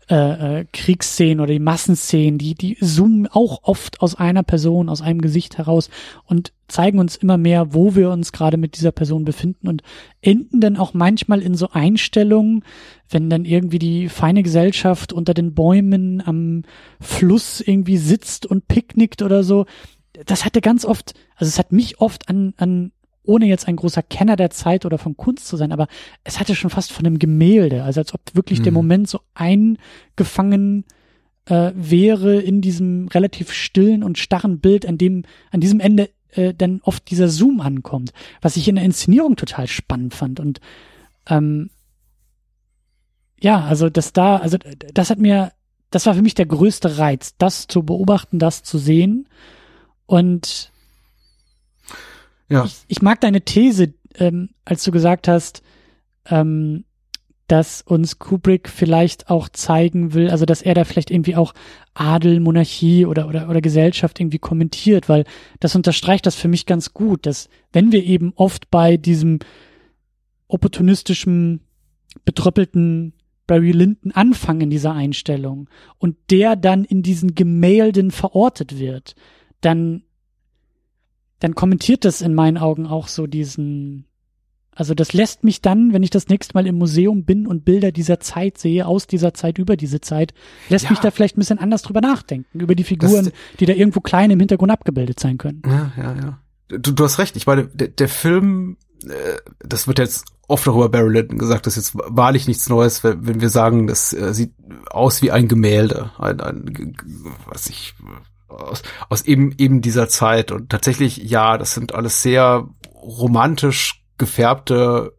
äh, äh, Kriegsszenen oder die Massenszenen, die, die zoomen auch oft aus einer Person, aus einem Gesicht heraus und zeigen uns immer mehr, wo wir uns gerade mit dieser Person befinden und enden dann auch manchmal in so Einstellungen, wenn dann irgendwie die feine Gesellschaft unter den Bäumen am Fluss irgendwie sitzt und picknickt oder so. Das hatte ganz oft, also es hat mich oft an, an ohne jetzt ein großer Kenner der Zeit oder von Kunst zu sein, aber es hatte schon fast von einem Gemälde, also als ob wirklich mhm. der Moment so eingefangen äh, wäre in diesem relativ stillen und starren Bild, an dem, an diesem Ende äh, dann oft dieser Zoom ankommt, was ich in der Inszenierung total spannend fand und ähm, ja, also das da, also das hat mir, das war für mich der größte Reiz, das zu beobachten, das zu sehen und ja. Ich, ich mag deine These, ähm, als du gesagt hast, ähm, dass uns Kubrick vielleicht auch zeigen will, also dass er da vielleicht irgendwie auch Adel, Monarchie oder, oder, oder Gesellschaft irgendwie kommentiert, weil das unterstreicht das für mich ganz gut, dass wenn wir eben oft bei diesem opportunistischen, betröppelten Barry Lyndon anfangen in dieser Einstellung und der dann in diesen Gemälden verortet wird, dann dann kommentiert das in meinen Augen auch so diesen, also das lässt mich dann, wenn ich das nächste Mal im Museum bin und Bilder dieser Zeit sehe, aus dieser Zeit, über diese Zeit, lässt ja. mich da vielleicht ein bisschen anders drüber nachdenken, über die Figuren, das, die da irgendwo klein im Hintergrund abgebildet sein können. Ja, ja, ja. Du, du hast recht, ich meine, der, der Film, äh, das wird jetzt oft auch über Barry Lyndon gesagt, das ist jetzt wahrlich nichts Neues, wenn, wenn wir sagen, das äh, sieht aus wie ein Gemälde, ein, ein was ich aus, aus eben, eben dieser Zeit. Und tatsächlich, ja, das sind alles sehr romantisch gefärbte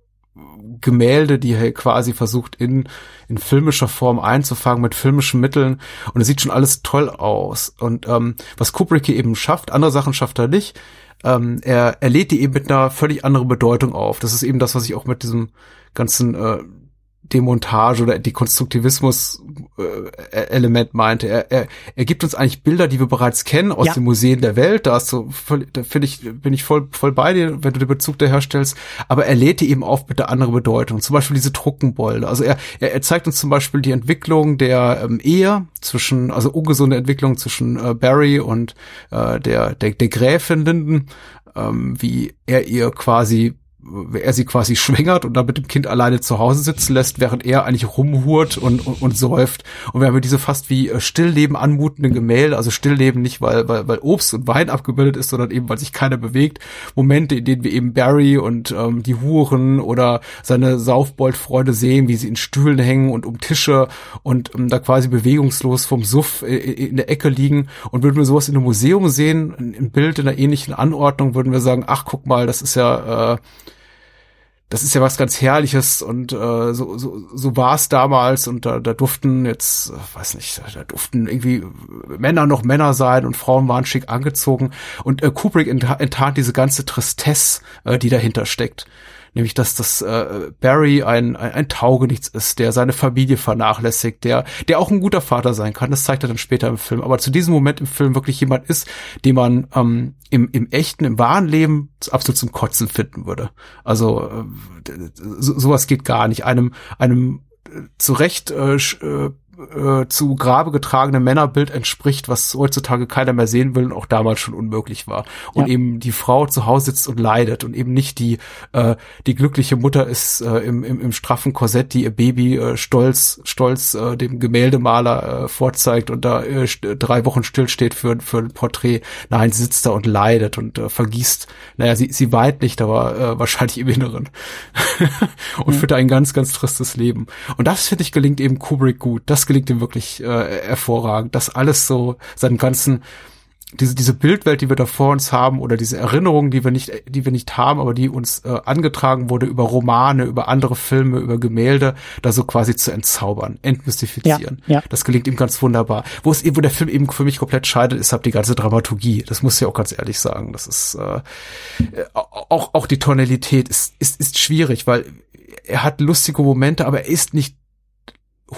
Gemälde, die er quasi versucht in, in filmischer Form einzufangen mit filmischen Mitteln. Und es sieht schon alles toll aus. Und ähm, was Kubrick hier eben schafft, andere Sachen schafft er nicht. Ähm, er, er lädt die eben mit einer völlig anderen Bedeutung auf. Das ist eben das, was ich auch mit diesem ganzen äh, Demontage oder Dekonstruktivismus-Element äh, meinte. Er, er, er gibt uns eigentlich Bilder, die wir bereits kennen aus ja. den Museen der Welt. Da, hast du da finde ich, bin ich voll, voll bei dir, wenn du den Bezug da herstellst. Aber er lädt die eben auf mit der andere Bedeutung. Zum Beispiel diese Trockenbolde. Also er, er, er zeigt uns zum Beispiel die Entwicklung der ähm, Ehe zwischen, also ungesunde Entwicklung zwischen äh, Barry und äh, der, der, der Gräfin Linden, ähm, wie er ihr quasi er sie quasi schwängert und dann mit dem Kind alleine zu Hause sitzen lässt, während er eigentlich rumhurt und, und, und säuft. Und wir haben diese fast wie äh, Stillleben anmutenden Gemälde, also Stillleben nicht, weil, weil, weil Obst und Wein abgebildet ist, sondern eben, weil sich keiner bewegt. Momente, in denen wir eben Barry und ähm, die Huren oder seine Saufbold-Freunde sehen, wie sie in Stühlen hängen und um Tische und ähm, da quasi bewegungslos vom Suff äh, in der Ecke liegen. Und würden wir sowas in einem Museum sehen, ein Bild in einer ähnlichen Anordnung, würden wir sagen, ach, guck mal, das ist ja äh, das ist ja was ganz Herrliches und äh, so, so, so war es damals und da, da durften jetzt, äh, weiß nicht, da durften irgendwie Männer noch Männer sein und Frauen waren schick angezogen und äh, Kubrick enttarnt diese ganze Tristesse, äh, die dahinter steckt nämlich dass das äh, Barry ein, ein, ein Taugenichts ist, der seine Familie vernachlässigt, der, der auch ein guter Vater sein kann, das zeigt er dann später im Film, aber zu diesem Moment im Film wirklich jemand ist, den man ähm, im, im echten, im wahren Leben absolut zum Kotzen finden würde. Also äh, so, sowas geht gar nicht. Einem, einem äh, zu Recht äh, äh zu Grabe getragene Männerbild entspricht, was heutzutage keiner mehr sehen will und auch damals schon unmöglich war. Und ja. eben die Frau zu Hause sitzt und leidet und eben nicht die äh, die glückliche Mutter ist äh, im, im, im straffen Korsett, die ihr Baby äh, stolz stolz äh, dem Gemäldemaler äh, vorzeigt und da äh, drei Wochen stillsteht für für ein Porträt. Nein, sie sitzt da und leidet und äh, vergießt. Naja, sie sie weint nicht, aber äh, wahrscheinlich im Inneren und ja. führt ein ganz ganz tristes Leben. Und das finde ich gelingt eben Kubrick gut. Das gelingt ihm wirklich äh, hervorragend, dass alles so seinen ganzen diese diese Bildwelt, die wir da vor uns haben oder diese Erinnerungen, die wir nicht die wir nicht haben, aber die uns äh, angetragen wurde über Romane, über andere Filme, über Gemälde, da so quasi zu entzaubern, entmystifizieren. Ja, ja. Das gelingt ihm ganz wunderbar. Wo es eben wo der Film eben für mich komplett scheidet, ist halt die ganze Dramaturgie. Das muss ich auch ganz ehrlich sagen. Das ist äh, auch auch die Tonalität ist ist ist schwierig, weil er hat lustige Momente, aber er ist nicht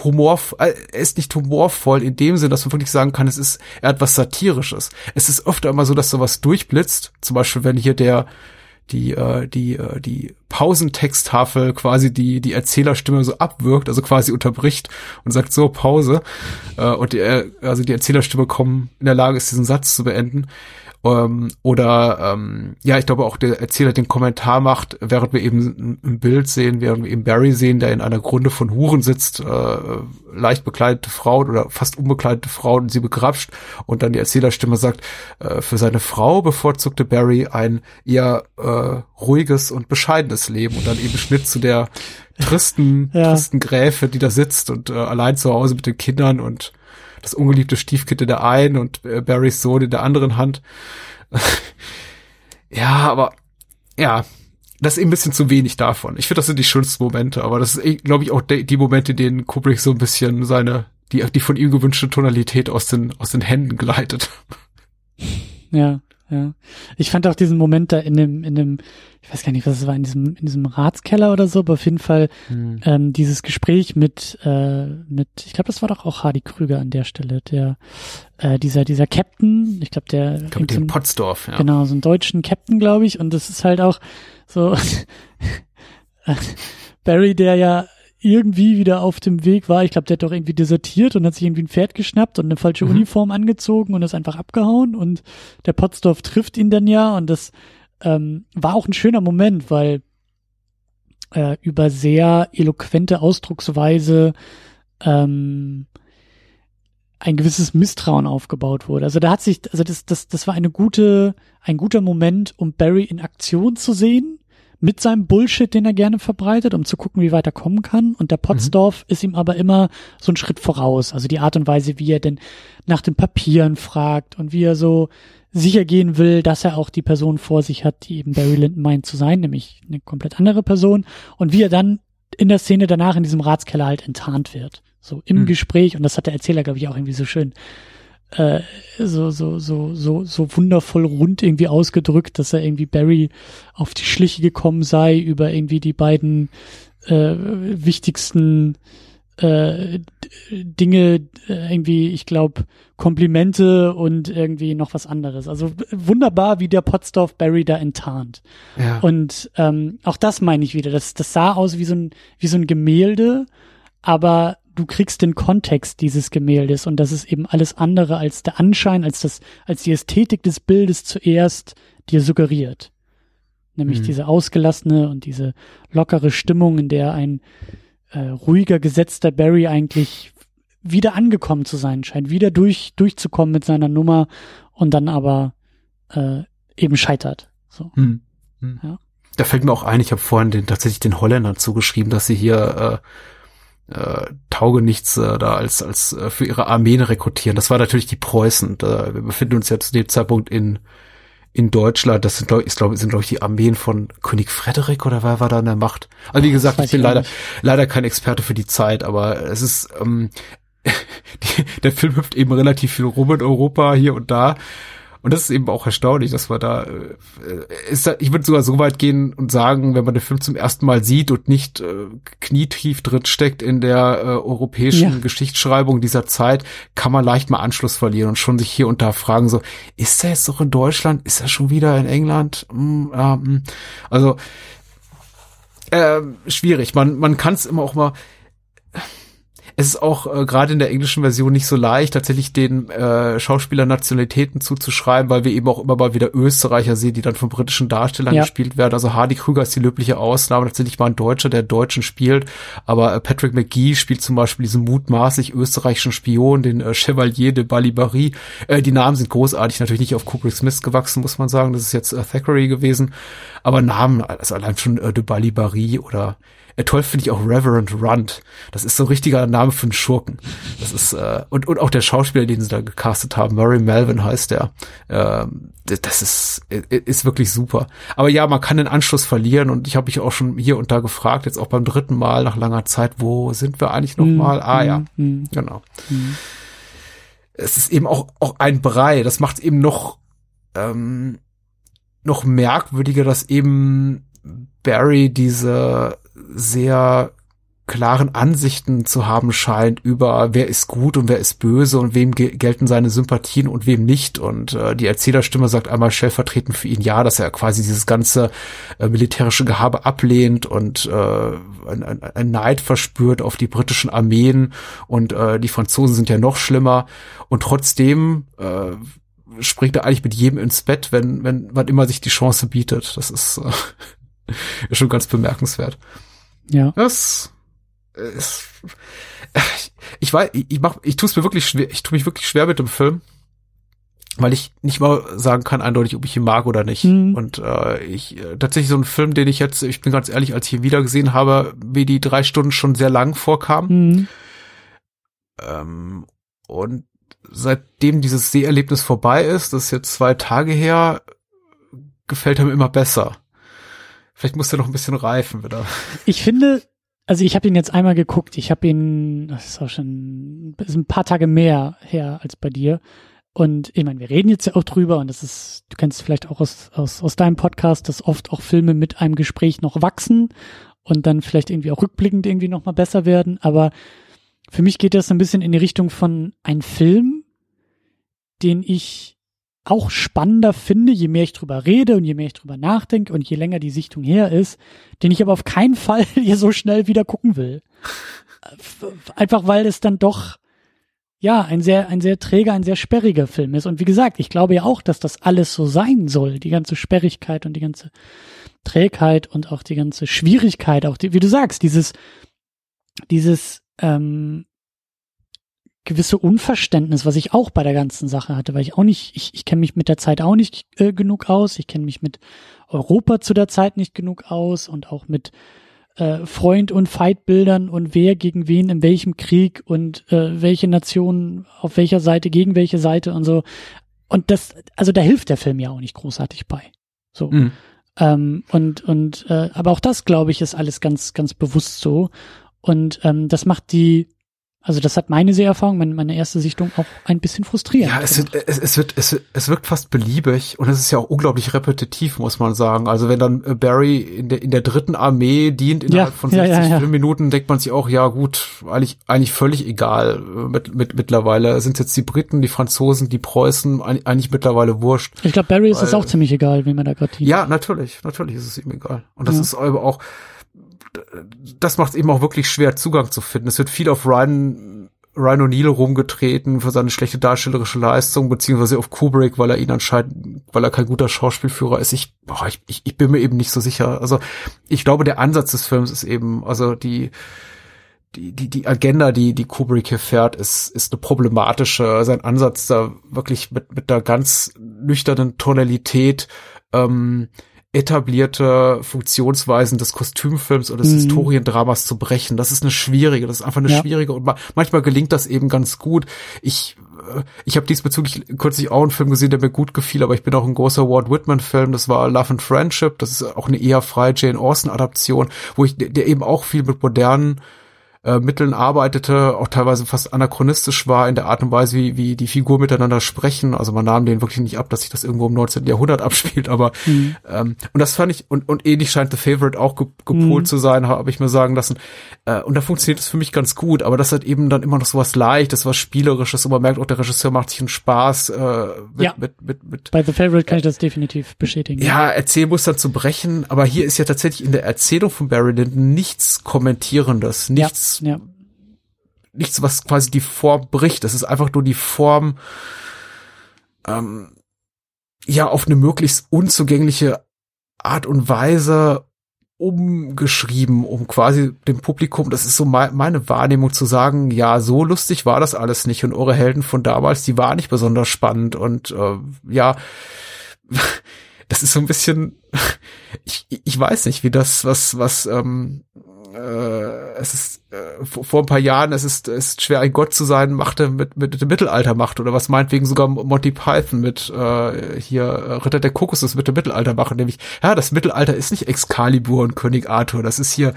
Humor, äh, er ist nicht humorvoll in dem Sinn, dass man wirklich sagen kann, es ist, er hat was Satirisches. Es ist öfter immer so, dass sowas durchblitzt. Zum Beispiel, wenn hier der, die, äh, die, äh, die Pausentexttafel quasi die, die Erzählerstimme so abwirkt, also quasi unterbricht und sagt so, Pause. Äh, und die, also die Erzählerstimme kommen in der Lage ist, diesen Satz zu beenden. Ähm, oder ähm, ja, ich glaube auch der Erzähler den Kommentar macht, während wir eben ein Bild sehen, während wir eben Barry sehen, der in einer Grunde von Huren sitzt, äh, leicht bekleidete Frau oder fast unbekleidete Frau und sie begrapscht und dann die Erzählerstimme sagt, äh, für seine Frau bevorzugte Barry ein eher äh, ruhiges und bescheidenes Leben und dann eben Schnitt zu der tristen, ja. tristen Gräfe, die da sitzt und äh, allein zu Hause mit den Kindern und das ungeliebte Stiefkind in der einen und äh, Barrys Sohn in der anderen Hand. ja, aber ja, das ist eben ein bisschen zu wenig davon. Ich finde, das sind die schönsten Momente, aber das ist, eh, glaube ich, auch die, die Momente, in denen Kubrick so ein bisschen seine, die, die von ihm gewünschte Tonalität aus den, aus den Händen gleitet. Ja, ja. Ich fand auch diesen Moment da in dem, in dem, ich weiß gar nicht, was es war, in diesem, in diesem Ratskeller oder so, aber auf jeden Fall hm. ähm, dieses Gespräch mit, äh, mit, ich glaube, das war doch auch Hardy Krüger an der Stelle, der, äh, dieser, dieser Captain, ich glaube, der. Ich glaub, den Potsdorf, ja. Genau, so einen deutschen Captain, glaube ich, und das ist halt auch so, Barry, der ja irgendwie wieder auf dem Weg war. Ich glaube, der hat doch irgendwie desertiert und hat sich irgendwie ein Pferd geschnappt und eine falsche mhm. Uniform angezogen und ist einfach abgehauen. Und der Potzdorf trifft ihn dann ja und das ähm, war auch ein schöner Moment, weil äh, über sehr eloquente Ausdrucksweise ähm, ein gewisses Misstrauen aufgebaut wurde. Also da hat sich, also das, das, das war eine gute, ein guter Moment, um Barry in Aktion zu sehen mit seinem Bullshit, den er gerne verbreitet, um zu gucken, wie weit er kommen kann. Und der Potzdorf mhm. ist ihm aber immer so ein Schritt voraus. Also die Art und Weise, wie er denn nach den Papieren fragt und wie er so sicher gehen will, dass er auch die Person vor sich hat, die eben Barry Lyndon meint zu sein, nämlich eine komplett andere Person. Und wie er dann in der Szene danach in diesem Ratskeller halt enttarnt wird. So im mhm. Gespräch. Und das hat der Erzähler, glaube ich, auch irgendwie so schön äh, so, so, so, so, so wundervoll rund irgendwie ausgedrückt, dass er irgendwie Barry auf die Schliche gekommen sei über irgendwie die beiden äh, wichtigsten äh, Dinge, äh, irgendwie, ich glaube, Komplimente und irgendwie noch was anderes. Also wunderbar, wie der Pottsdorf Barry da enttarnt. Ja. Und ähm, auch das meine ich wieder. Das, das sah aus wie so ein, wie so ein Gemälde, aber du kriegst den Kontext dieses Gemäldes und das ist eben alles andere als der Anschein, als das, als die Ästhetik des Bildes zuerst dir suggeriert. Nämlich mhm. diese ausgelassene und diese lockere Stimmung, in der ein äh, ruhiger, gesetzter Barry eigentlich wieder angekommen zu sein scheint, wieder durch, durchzukommen mit seiner Nummer und dann aber äh, eben scheitert. So. Mhm. Mhm. Ja. Da fällt mir auch ein, ich habe vorhin den, tatsächlich den Holländern zugeschrieben, dass sie hier äh, äh, Taugenichts äh, da als, als äh, für ihre Armeen rekrutieren. Das war natürlich die Preußen. Da, wir befinden uns ja zu dem Zeitpunkt in in Deutschland, das sind glaube ich, sind glaube ich die Armeen von König Frederik oder wer war da an der Macht? Also wie gesagt, ich bin leider leider kein Experte für die Zeit, aber es ist ähm, die, der Film hüpft eben relativ viel rum in Europa hier und da und das ist eben auch erstaunlich, dass man da, äh, ist da ich würde sogar so weit gehen und sagen, wenn man den Film zum ersten Mal sieht und nicht äh, knietief drin steckt in der äh, europäischen ja. Geschichtsschreibung dieser Zeit, kann man leicht mal Anschluss verlieren und schon sich hier und da fragen so, ist er jetzt doch in Deutschland? Ist er schon wieder in England? Hm, ähm, also äh, schwierig. Man man kann es immer auch mal es ist auch äh, gerade in der englischen Version nicht so leicht, tatsächlich den äh, Schauspieler Nationalitäten zuzuschreiben, weil wir eben auch immer mal wieder Österreicher sehen, die dann von britischen Darstellern ja. gespielt werden. Also Hardy Krüger ist die löbliche Ausnahme, tatsächlich mal ein Deutscher, der Deutschen spielt, aber äh, Patrick McGee spielt zum Beispiel diesen mutmaßlich österreichischen Spion, den äh, Chevalier de Balibari. Äh, die Namen sind großartig, natürlich nicht auf Kubrick Smith gewachsen, muss man sagen. Das ist jetzt äh, Thackeray gewesen, aber Namen, also allein schon äh, de Balibari oder äh, toll finde ich auch Reverend Runt. Das ist so ein richtiger Name für einen Schurken. Das ist äh, und und auch der Schauspieler, den sie da gecastet haben, Murray Melvin heißt der. Äh, das ist ist wirklich super. Aber ja, man kann den Anschluss verlieren und ich habe mich auch schon hier und da gefragt, jetzt auch beim dritten Mal nach langer Zeit, wo sind wir eigentlich noch mhm. mal? Ah ja, mhm. genau. Mhm. Es ist eben auch auch ein Brei. Das macht es eben noch ähm, noch merkwürdiger, dass eben Barry diese sehr klaren Ansichten zu haben scheint über wer ist gut und wer ist böse und wem gelten seine Sympathien und wem nicht. Und äh, die Erzählerstimme sagt einmal stellvertretend für ihn ja, dass er quasi dieses ganze äh, militärische Gehabe ablehnt und äh, ein, ein, ein Neid verspürt auf die britischen Armeen und äh, die Franzosen sind ja noch schlimmer. Und trotzdem äh, springt er eigentlich mit jedem ins Bett, wenn, wenn wann immer sich die Chance bietet. Das ist, äh, schon ganz bemerkenswert. Ja. Das ist, ich weiß, ich mach, ich tue es mir wirklich schwer, ich tue mich wirklich schwer mit dem Film, weil ich nicht mal sagen kann eindeutig, ob ich ihn mag oder nicht. Mhm. Und äh, ich äh, tatsächlich so ein Film, den ich jetzt, ich bin ganz ehrlich, als ich ihn wieder gesehen habe, wie die drei Stunden schon sehr lang vorkamen. Mhm. Ähm, und seitdem dieses Seherlebnis vorbei ist, das ist jetzt zwei Tage her, gefällt er mir immer besser. Vielleicht muss er noch ein bisschen reifen wieder. Ich finde, also ich habe ihn jetzt einmal geguckt. Ich habe ihn, das ist auch schon ist ein paar Tage mehr her als bei dir. Und ich meine, wir reden jetzt ja auch drüber und das ist, du kennst vielleicht auch aus, aus, aus deinem Podcast, dass oft auch Filme mit einem Gespräch noch wachsen und dann vielleicht irgendwie auch rückblickend irgendwie nochmal besser werden. Aber für mich geht das ein bisschen in die Richtung von ein Film, den ich auch spannender finde, je mehr ich drüber rede und je mehr ich drüber nachdenke und je länger die Sichtung her ist, den ich aber auf keinen Fall hier so schnell wieder gucken will. Einfach weil es dann doch ja ein sehr ein sehr träger, ein sehr sperriger Film ist und wie gesagt, ich glaube ja auch, dass das alles so sein soll, die ganze Sperrigkeit und die ganze Trägheit und auch die ganze Schwierigkeit, auch die, wie du sagst, dieses dieses ähm, gewisse Unverständnis, was ich auch bei der ganzen Sache hatte, weil ich auch nicht, ich, ich kenne mich mit der Zeit auch nicht äh, genug aus, ich kenne mich mit Europa zu der Zeit nicht genug aus und auch mit äh, Freund- und Feindbildern und wer gegen wen in welchem Krieg und äh, welche Nation auf welcher Seite gegen welche Seite und so. Und das, also da hilft der Film ja auch nicht großartig bei. So. Mhm. Ähm, und, und, äh, aber auch das, glaube ich, ist alles ganz, ganz bewusst so. Und ähm, das macht die Also das hat meine Seherfahrung, meine, meine erste Sichtung auch ein bisschen frustrierend. Ja, es wird, es, es wird, es, es wirkt fast beliebig und es ist ja auch unglaublich repetitiv, muss man sagen. Also wenn dann äh, Barry in der, in der dritten Armee dient innerhalb Ja, von ja, 60 ja, ja. Minuten, denkt man sich auch, ja gut, eigentlich, eigentlich völlig egal äh, mit, mit, mittlerweile. Sind jetzt die Briten, die Franzosen, die Preußen, eigentlich, mittlerweile wurscht. Ich glaube, Barry ist es auch ziemlich egal, wie man da gerade dient. Ja, natürlich, natürlich ist es ihm egal. Und das ist aber auch, das macht es eben auch wirklich schwer, Zugang zu finden. Es wird viel auf Ryan, Ryan O'Neill rumgetreten für seine schlechte darstellerische Leistung, beziehungsweise auf Kubrick, weil er ihn anscheinend, weil er kein guter Schauspielführer ist. Ich, boah, ich, ich, ich bin mir eben nicht so sicher. Also ich glaube, der Ansatz des Films ist eben, also die, die, die, die Agenda, die, die Kubrick hier fährt, ist, ist eine problematische. Sein Ansatz da wirklich mit, mit einer ganz nüchternen Tonalität, ähm, etablierte Funktionsweisen des Kostümfilms oder des Mhm. Historiendramas zu brechen. Das ist eine schwierige, das ist einfach eine Ja. schwierige und ma manchmal gelingt das eben ganz gut. Ich äh, ich habe diesbezüglich kürzlich auch einen Film gesehen, der mir gut gefiel, aber ich bin auch ein großer Walt Whitman Film, das war Love and Friendship, das ist auch eine eher freie Jane Austen Adaption, wo ich der eben auch viel mit modernen äh, Mitteln arbeitete, auch teilweise fast anachronistisch war in der Art und Weise, wie, wie die Figuren miteinander sprechen. Also man nahm denen wirklich nicht ab, dass sich das irgendwo im 19. Jahrhundert abspielt, aber Mhm. ähm, und das fand ich, und, und ähnlich scheint The Favorite auch ge gepolt Mhm. zu sein, habe ich mir sagen lassen. Äh, und da funktioniert es für mich ganz gut, aber das hat eben dann immer noch so was Leichtes, was Spielerisches und man merkt auch, der Regisseur macht sich einen Spaß äh, mit, Ja. mit, mit, mit Bei The Favorite kann ich das definitiv bestätigen. ja, Erzählmuster zu brechen, aber hier ist ja tatsächlich in der Erzählung von Barry Lyndon nichts Kommentierendes, nichts Ja, nichts, was quasi die Form bricht. Das ist einfach nur die Form, ähm, ja, auf eine möglichst unzugängliche Art und Weise umgeschrieben, um quasi dem Publikum, das ist so mei- meine Wahrnehmung zu sagen, ja, so lustig war das alles nicht und eure Helden von damals, die waren nicht besonders spannend und äh, ja, das ist so ein bisschen, ich, ich weiß nicht, wie das, was, was, ähm, äh, es ist äh, vor, ein paar Jahren, es ist, es ist schwer ein Gott zu sein, machte mit, mit dem Mittelalter macht oder was meinetwegen sogar Monty Python mit äh, hier äh, Ritter der Kokosnuss mit dem Mittelalter machen, nämlich ja, das Mittelalter ist nicht Excalibur und König Arthur, das ist hier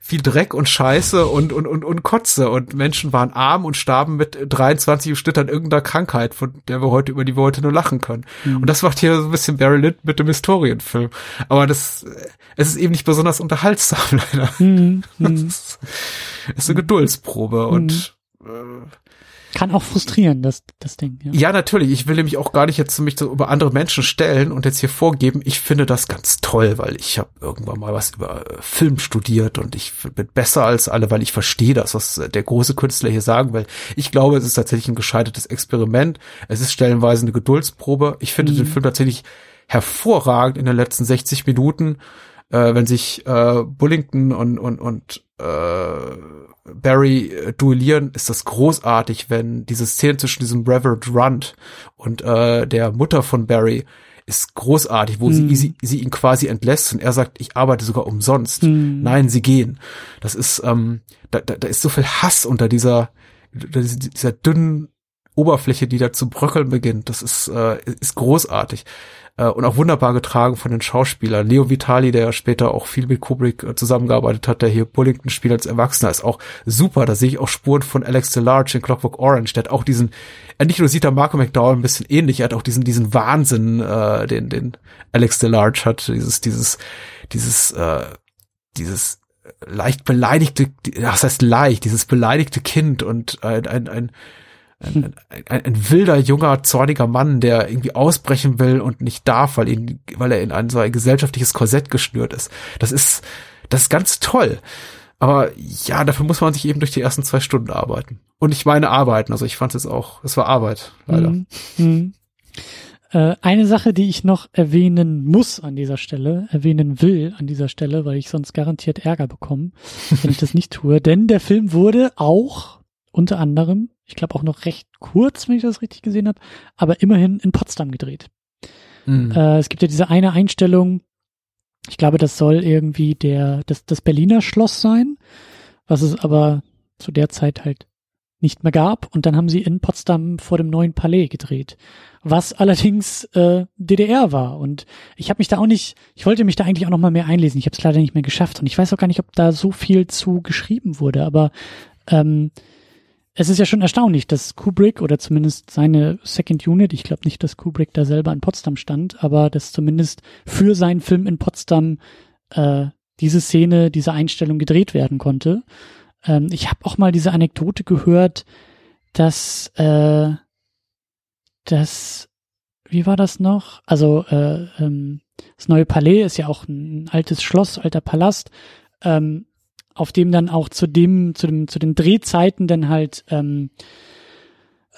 viel Dreck und Scheiße und, und, und, und Kotze und Menschen waren arm und starben mit 23 im Schnitt an irgendeiner Krankheit, von der wir heute, über die wir heute nur lachen können. Und das macht hier so ein bisschen Barry Lyndon mit dem Historienfilm. Aber das, es ist eben nicht besonders unterhaltsam, leider. Mhm. Das Mhm. ist, ist eine Geduldsprobe und äh, Kann auch frustrieren, das, das Ding. Ja. ja, natürlich. Ich will nämlich auch gar nicht jetzt mich so über andere Menschen stellen und jetzt hier vorgeben. Ich finde das ganz toll, weil ich habe irgendwann mal was über äh, Film studiert und ich bin besser als alle, weil ich verstehe das, was äh, der große Künstler hier sagen will. Ich glaube, es ist tatsächlich ein gescheitertes Experiment. Es ist stellenweise eine Geduldsprobe. Ich finde Mhm. den Film tatsächlich hervorragend in den letzten 60 Minuten, äh, wenn sich äh, Bullington und und und äh, Barry äh, duellieren, ist das großartig, wenn diese Szene zwischen diesem Reverend Runt und äh, der Mutter von Barry ist großartig, wo Mhm. sie, sie, ihn quasi entlässt und er sagt, ich arbeite sogar umsonst. Mhm. Nein, sie gehen. Das ist, ähm, da, da, da ist so viel Hass unter dieser, dieser dünnen Oberfläche, die da zu bröckeln beginnt. Das ist, äh, ist großartig. Äh, und auch wunderbar getragen von den Schauspielern. Leo Vitali, der ja später auch viel mit Kubrick äh, zusammengearbeitet hat, der hier Bullington spielt als Erwachsener, ist auch super. Da sehe ich auch Spuren von Alex DeLarge in Clockwork Orange. Der hat auch diesen, er nicht nur sieht er Marco McDowell ein bisschen ähnlich, er hat auch diesen, diesen Wahnsinn, äh, den, den Alex DeLarge hat, dieses, dieses, dieses, äh, dieses leicht beleidigte, das heißt leicht, dieses beleidigte Kind und ein, ein, ein ein, ein, ein, wilder, junger, zorniger Mann, der irgendwie ausbrechen will und nicht darf, weil ihn, weil er in ein so ein gesellschaftliches Korsett geschnürt ist. Das ist, das ist ganz toll. Aber ja, dafür muss man sich eben durch die ersten zwei Stunden arbeiten. Und ich meine arbeiten, also ich fand es jetzt auch, es war Arbeit, leider. Mhm. Mhm. Äh, eine Sache, die ich noch erwähnen muss an dieser Stelle, erwähnen will an dieser Stelle, weil ich sonst garantiert Ärger bekomme, wenn ich das nicht tue. Denn der Film wurde auch unter anderem, ich glaube auch noch recht kurz, wenn ich das richtig gesehen habe, aber immerhin in Potsdam gedreht. Mhm. Äh, es gibt ja diese eine Einstellung, ich glaube, das soll irgendwie der, das, das Berliner Schloss sein, was es aber zu der Zeit halt nicht mehr gab. Und dann haben sie in Potsdam vor dem neuen Palais gedreht, was allerdings äh, DDR war. Und ich habe mich da auch nicht, ich wollte mich da eigentlich auch noch mal mehr einlesen. Ich habe es leider nicht mehr geschafft. Und ich weiß auch gar nicht, ob da so viel zu geschrieben wurde. Aber ähm, es ist ja schon erstaunlich, dass Kubrick oder zumindest seine Second Unit, ich glaube nicht, dass Kubrick da selber in Potsdam stand, aber dass zumindest für seinen Film in Potsdam äh, diese Szene, diese Einstellung gedreht werden konnte. Ähm, ich habe auch mal diese Anekdote gehört, dass äh, dass wie war das noch? Also äh, ähm, das neue Palais ist ja auch ein altes Schloss, alter Palast. Ähm, auf dem dann auch zu dem, zu dem, zu den Drehzeiten dann halt ähm,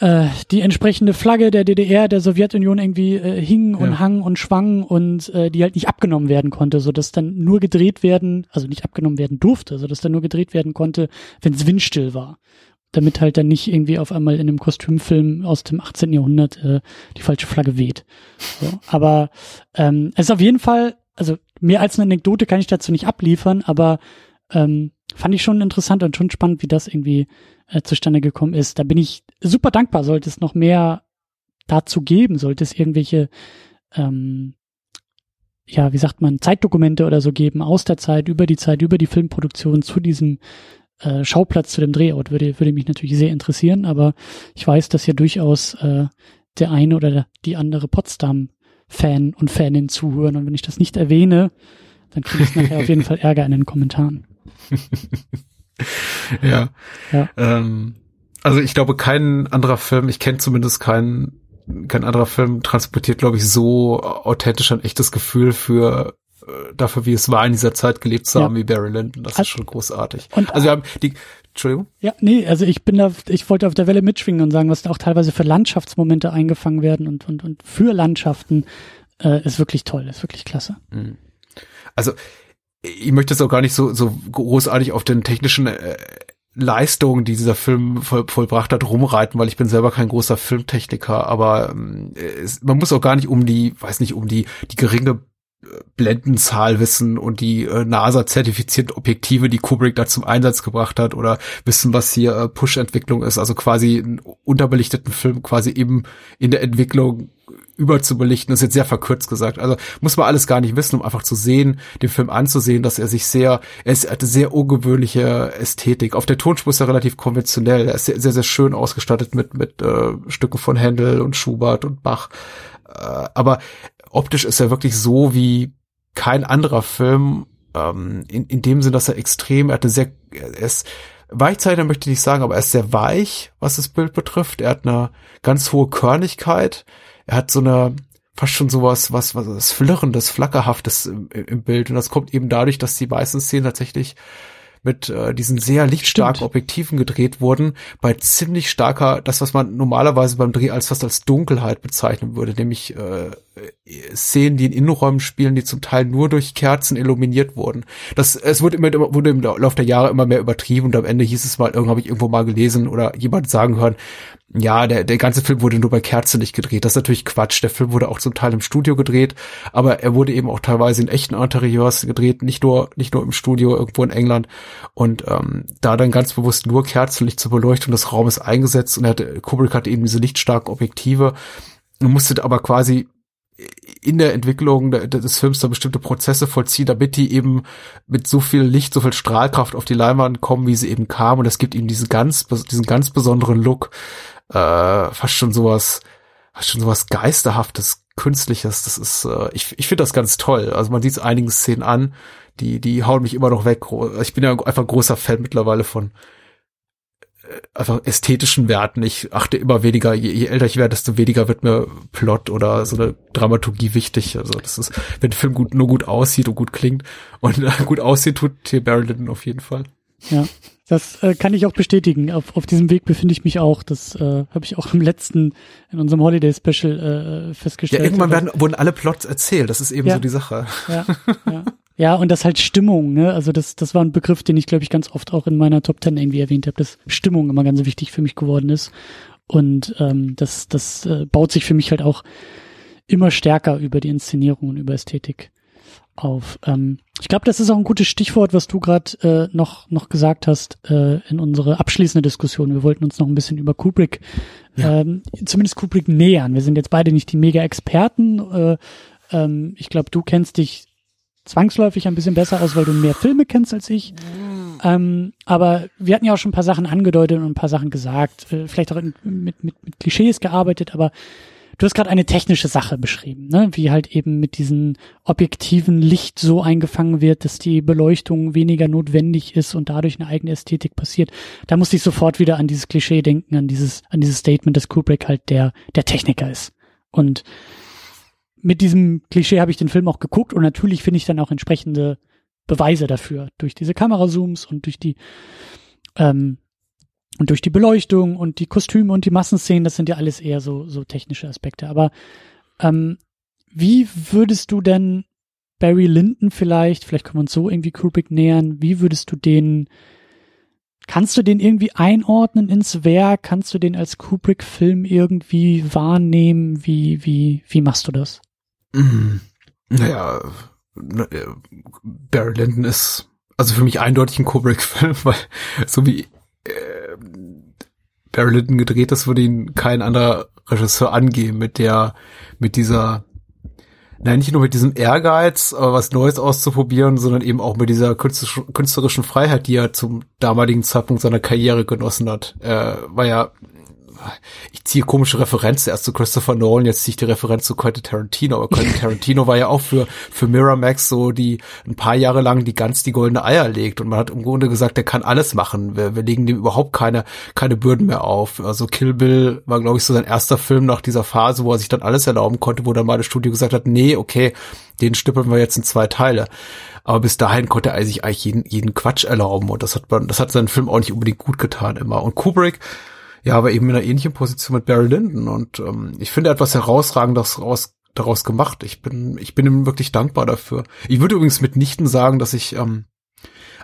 äh, die entsprechende Flagge der DDR, der Sowjetunion irgendwie äh, hing und ja. hang und schwang und äh, die halt nicht abgenommen werden konnte, so dass dann nur gedreht werden, also nicht abgenommen werden durfte, so dass dann nur gedreht werden konnte, wenn es windstill war. Damit halt dann nicht irgendwie auf einmal in einem Kostümfilm aus dem 18. Jahrhundert äh, die falsche Flagge weht. So. Aber ähm, es ist auf jeden Fall, also mehr als eine Anekdote kann ich dazu nicht abliefern, aber ähm, fand ich schon interessant und schon spannend, wie das irgendwie äh, zustande gekommen ist. Da bin ich super dankbar, sollte es noch mehr dazu geben, sollte es irgendwelche, ähm, ja, wie sagt man, Zeitdokumente oder so geben aus der Zeit, über die Zeit, über die Filmproduktion zu diesem äh, Schauplatz, zu dem Drehort, würde, würde mich natürlich sehr interessieren, aber ich weiß, dass ja durchaus äh, der eine oder die andere Potsdam-Fan und Fanin zuhören und wenn ich das nicht erwähne, dann kriege ich nachher auf jeden Fall Ärger in den Kommentaren. ja. ja. Ähm, also ich glaube, kein anderer Film, ich kenne zumindest keinen, kein anderer Film transportiert, glaube ich, so authentisch ein echtes Gefühl für äh, dafür, wie es war, in dieser Zeit gelebt zu haben, ja. wie Barry Lyndon. Das also, ist schon großartig. Und, also wir haben die, Entschuldigung? Ja, nee, also ich bin da, ich wollte auf der Welle mitschwingen und sagen, was da auch teilweise für Landschaftsmomente eingefangen werden und, und, und für Landschaften, äh, ist wirklich toll, ist wirklich klasse. Mhm. Also ich möchte jetzt auch gar nicht so, so großartig auf den technischen äh, Leistungen, die dieser Film voll, vollbracht hat, rumreiten, weil ich bin selber kein großer Filmtechniker, aber ähm, es, man muss auch gar nicht um die, weiß nicht, um die, die geringe äh, Blendenzahl wissen und die äh, NASA-zertifizierten Objektive, die Kubrick da zum Einsatz gebracht hat oder wissen, was hier äh, Push-Entwicklung ist, also quasi einen unterbelichteten Film quasi eben in der Entwicklung überzubelichten, ist jetzt sehr verkürzt gesagt. Also muss man alles gar nicht wissen, um einfach zu sehen, den Film anzusehen, dass er sich sehr, er ist, hatte sehr ungewöhnliche Ästhetik. Auf der Tonspur ist er relativ konventionell. Er ist sehr, sehr, sehr schön ausgestattet mit, mit äh, Stücken von Händel und Schubert und Bach. Äh, aber optisch ist er wirklich so wie kein anderer Film, ähm, in, in dem Sinn, dass er extrem, er hatte sehr, er ist, Weichzeichner möchte ich nicht sagen, aber er ist sehr weich, was das Bild betrifft. Er hat eine ganz hohe Körnigkeit er hat so eine fast schon sowas, was, was das Flirrendes, Flackerhaftes im, im Bild. Und das kommt eben dadurch, dass die meisten Szenen tatsächlich mit äh, diesen sehr lichtstarken Stimmt. Objektiven gedreht wurden, bei ziemlich starker, das, was man normalerweise beim Dreh als fast als Dunkelheit bezeichnen würde, nämlich äh, Szenen, die in Innenräumen spielen, die zum Teil nur durch Kerzen illuminiert wurden. Das, es wurde immer, wurde im Laufe der Jahre immer mehr übertrieben und am Ende hieß es mal, irgendwann habe ich irgendwo mal gelesen oder jemand sagen hören, ja, der, der ganze Film wurde nur bei Kerzen nicht gedreht. Das ist natürlich Quatsch. Der Film wurde auch zum Teil im Studio gedreht, aber er wurde eben auch teilweise in echten Interieurs gedreht, nicht nur, nicht nur im Studio irgendwo in England. Und ähm, da dann ganz bewusst nur Kerzenlicht zur Beleuchtung des Raumes eingesetzt und er hatte, Kubrick hatte eben diese lichtstarken Objektive und musste aber quasi in der Entwicklung des Films da bestimmte Prozesse vollziehen, damit die eben mit so viel Licht, so viel Strahlkraft auf die Leinwand kommen, wie sie eben kamen. Und das gibt ihm diesen ganz, diesen ganz besonderen Look, äh, fast schon sowas, fast schon sowas geisterhaftes, künstliches. Das ist, äh, ich, ich finde das ganz toll. Also man sieht es einigen Szenen an, die, die hauen mich immer noch weg. Ich bin ja einfach großer Fan mittlerweile von einfach ästhetischen Werten. Ich achte immer weniger, je, je älter ich werde, desto weniger wird mir Plot oder so eine Dramaturgie wichtig. Also das ist, wenn der Film gut, nur gut aussieht und gut klingt und äh, gut aussieht, tut T. Barry auf jeden Fall. Ja, das äh, kann ich auch bestätigen. Auf, auf diesem Weg befinde ich mich auch. Das äh, habe ich auch im letzten, in unserem Holiday Special äh, festgestellt. Ja, irgendwann werden, wurden alle Plots erzählt. Das ist eben ja, so die Sache. Ja, ja. ja, und das halt Stimmung. Ne? Also das, das war ein Begriff, den ich glaube ich ganz oft auch in meiner Top Ten irgendwie erwähnt habe, dass Stimmung immer ganz wichtig für mich geworden ist. Und ähm, das, das äh, baut sich für mich halt auch immer stärker über die Inszenierung und über Ästhetik auf. Ähm, ich glaube, das ist auch ein gutes Stichwort, was du gerade äh, noch noch gesagt hast äh, in unsere abschließende Diskussion. Wir wollten uns noch ein bisschen über Kubrick, ja. ähm, zumindest Kubrick nähern. Wir sind jetzt beide nicht die Mega-Experten. Äh, ähm, ich glaube, du kennst dich zwangsläufig ein bisschen besser aus, weil du mehr Filme kennst als ich. Ähm, aber wir hatten ja auch schon ein paar Sachen angedeutet und ein paar Sachen gesagt, äh, vielleicht auch in, mit, mit, mit Klischees gearbeitet, aber du hast gerade eine technische Sache beschrieben, ne? wie halt eben mit diesem objektiven Licht so eingefangen wird, dass die Beleuchtung weniger notwendig ist und dadurch eine eigene Ästhetik passiert. Da musste ich sofort wieder an dieses Klischee denken, an dieses, an dieses Statement, dass Kubrick halt der, der Techniker ist. Und mit diesem Klischee habe ich den Film auch geguckt und natürlich finde ich dann auch entsprechende Beweise dafür durch diese Kamerazooms und durch die ähm, und durch die Beleuchtung und die Kostüme und die Massenszenen, das sind ja alles eher so, so technische Aspekte. Aber ähm, wie würdest du denn Barry Lyndon vielleicht, vielleicht können wir uns so irgendwie Kubrick nähern, wie würdest du den, kannst du den irgendwie einordnen ins Werk? Kannst du den als Kubrick-Film irgendwie wahrnehmen? Wie, wie, wie machst du das? Mhm. Naja, äh, Barry Lyndon ist also für mich eindeutig ein Kubrick-Film, weil so wie äh, Barry Lyndon gedreht, das würde ihn kein anderer Regisseur angehen mit der, mit dieser, nein, nicht nur mit diesem Ehrgeiz, aber was Neues auszuprobieren, sondern eben auch mit dieser künstlerischen Freiheit, die er zum damaligen Zeitpunkt seiner Karriere genossen hat. Er war ja ich ziehe komische Referenzen erst zu Christopher Nolan, jetzt ziehe ich die Referenz zu Quentin Tarantino, aber Quentin Tarantino war ja auch für, für Miramax so, die ein paar Jahre lang die ganz die goldene Eier legt und man hat im Grunde gesagt, der kann alles machen. Wir, wir legen dem überhaupt keine, keine Bürden mehr auf. Also Kill Bill war, glaube ich, so sein erster Film nach dieser Phase, wo er sich dann alles erlauben konnte, wo dann mal das Studio gesagt hat, nee, okay, den stippeln wir jetzt in zwei Teile. Aber bis dahin konnte er sich eigentlich jeden, jeden Quatsch erlauben und das hat man, das hat seinen Film auch nicht unbedingt gut getan immer. Und Kubrick, ja, aber eben in einer ähnlichen Position mit Barry Lyndon. Und ähm, ich finde etwas herausragendes raus, daraus gemacht. Ich bin, ich bin ihm wirklich dankbar dafür. Ich würde übrigens mitnichten sagen, dass ich, ähm,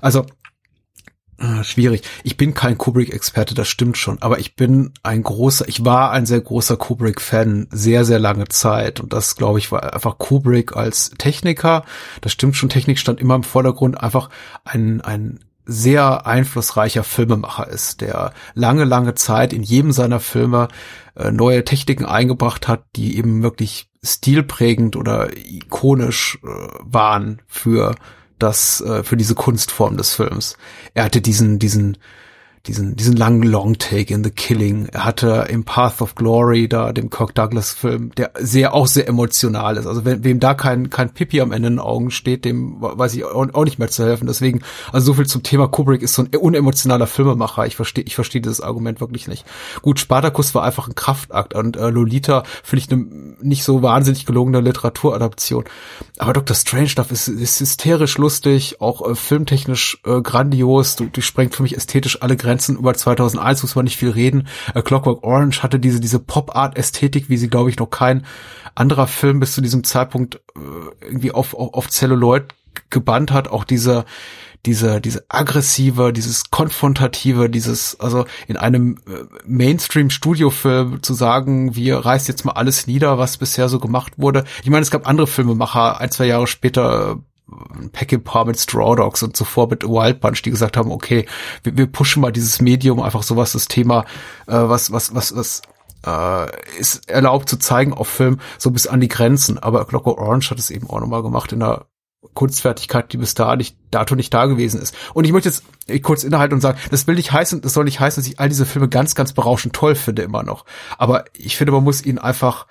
also äh, schwierig. Ich bin kein Kubrick-Experte, das stimmt schon, aber ich bin ein großer, ich war ein sehr großer Kubrick-Fan sehr, sehr lange Zeit. Und das, glaube ich, war einfach Kubrick als Techniker. Das stimmt schon, Technik stand immer im Vordergrund, einfach ein, ein sehr einflussreicher Filmemacher ist, der lange, lange Zeit in jedem seiner Filme äh, neue Techniken eingebracht hat, die eben wirklich stilprägend oder ikonisch äh, waren für das, äh, für diese Kunstform des Films. Er hatte diesen, diesen diesen, diesen langen Long-Take in The Killing. Er hatte im Path of Glory, da dem Kirk Douglas-Film, der sehr, auch sehr emotional ist. Also wenn, wem da kein, kein Pipi am Ende in den Augen steht, dem weiß ich auch nicht mehr zu helfen. Deswegen, also so viel zum Thema Kubrick ist so ein unemotionaler Filmemacher. Ich verstehe, ich verstehe dieses Argument wirklich nicht. Gut, Spartacus war einfach ein Kraftakt und äh, Lolita finde ich eine nicht so wahnsinnig gelungene Literaturadaption. Aber Dr. Strange Stuff ist, ist hysterisch lustig, auch äh, filmtechnisch äh, grandios, du, du sprengt für mich ästhetisch alle Grenzen Grenzen über 2001 muss man nicht viel reden. A Clockwork Orange hatte diese diese Pop-Art-Ästhetik, wie sie glaube ich noch kein anderer Film bis zu diesem Zeitpunkt äh, irgendwie auf, auf, auf Celluloid gebannt hat. Auch diese diese, diese aggressive, dieses konfrontative, dieses, also in einem äh, Mainstream-Studiofilm zu sagen, wir reißen jetzt mal alles nieder, was bisher so gemacht wurde. Ich meine, es gab andere Filmemacher, ein, zwei Jahre später, Peckinpah mit Straw Dogs und zuvor mit Wild Bunch, die gesagt haben, okay, wir, wir pushen mal dieses Medium, einfach sowas, das Thema, äh, was, was, was, was äh, ist erlaubt zu zeigen auf Film, so bis an die Grenzen. Aber Clockwork Orange hat es eben auch nochmal gemacht in einer Kunstfertigkeit, die bis da nicht, dato nicht da gewesen ist. Und ich möchte jetzt kurz innehalten und sagen, das will nicht heißen, das soll nicht heißen, dass ich all diese Filme ganz, ganz berauschend toll finde immer noch. Aber ich finde, man muss ihnen einfach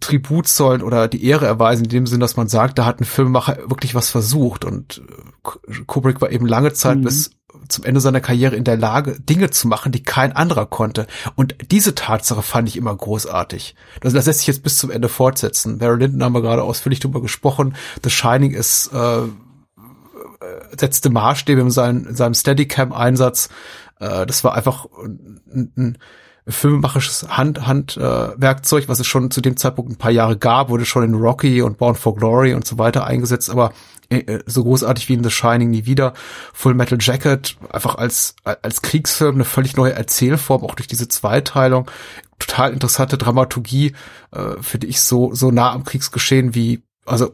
Tribut zollen oder die Ehre erweisen, in dem Sinn, dass man sagt, da hat ein Filmemacher wirklich was versucht und äh, Kubrick war eben lange Zeit mhm. bis zum Ende seiner Karriere in der Lage, Dinge zu machen, die kein anderer konnte. Und diese Tatsache fand ich immer großartig. Das, das lässt sich jetzt bis zum Ende fortsetzen. Barry Lyndon haben wir gerade ausführlich darüber gesprochen. The Shining ist äh, setzte Maßstäbe in, seinem, in seinem Steadicam-Einsatz. Äh, das war einfach ein, ein filmemacherisches Hand, Handwerkzeug, äh, was es schon zu dem Zeitpunkt ein paar Jahre gab, wurde schon in Rocky und Born for Glory und so weiter eingesetzt, aber äh, äh, so großartig wie in The Shining nie wieder. Full Metal Jacket, einfach als, als Kriegsfilm eine völlig neue Erzählform, auch durch diese Zweiteilung. Total interessante Dramaturgie, äh, finde ich so, so nah am Kriegsgeschehen wie, also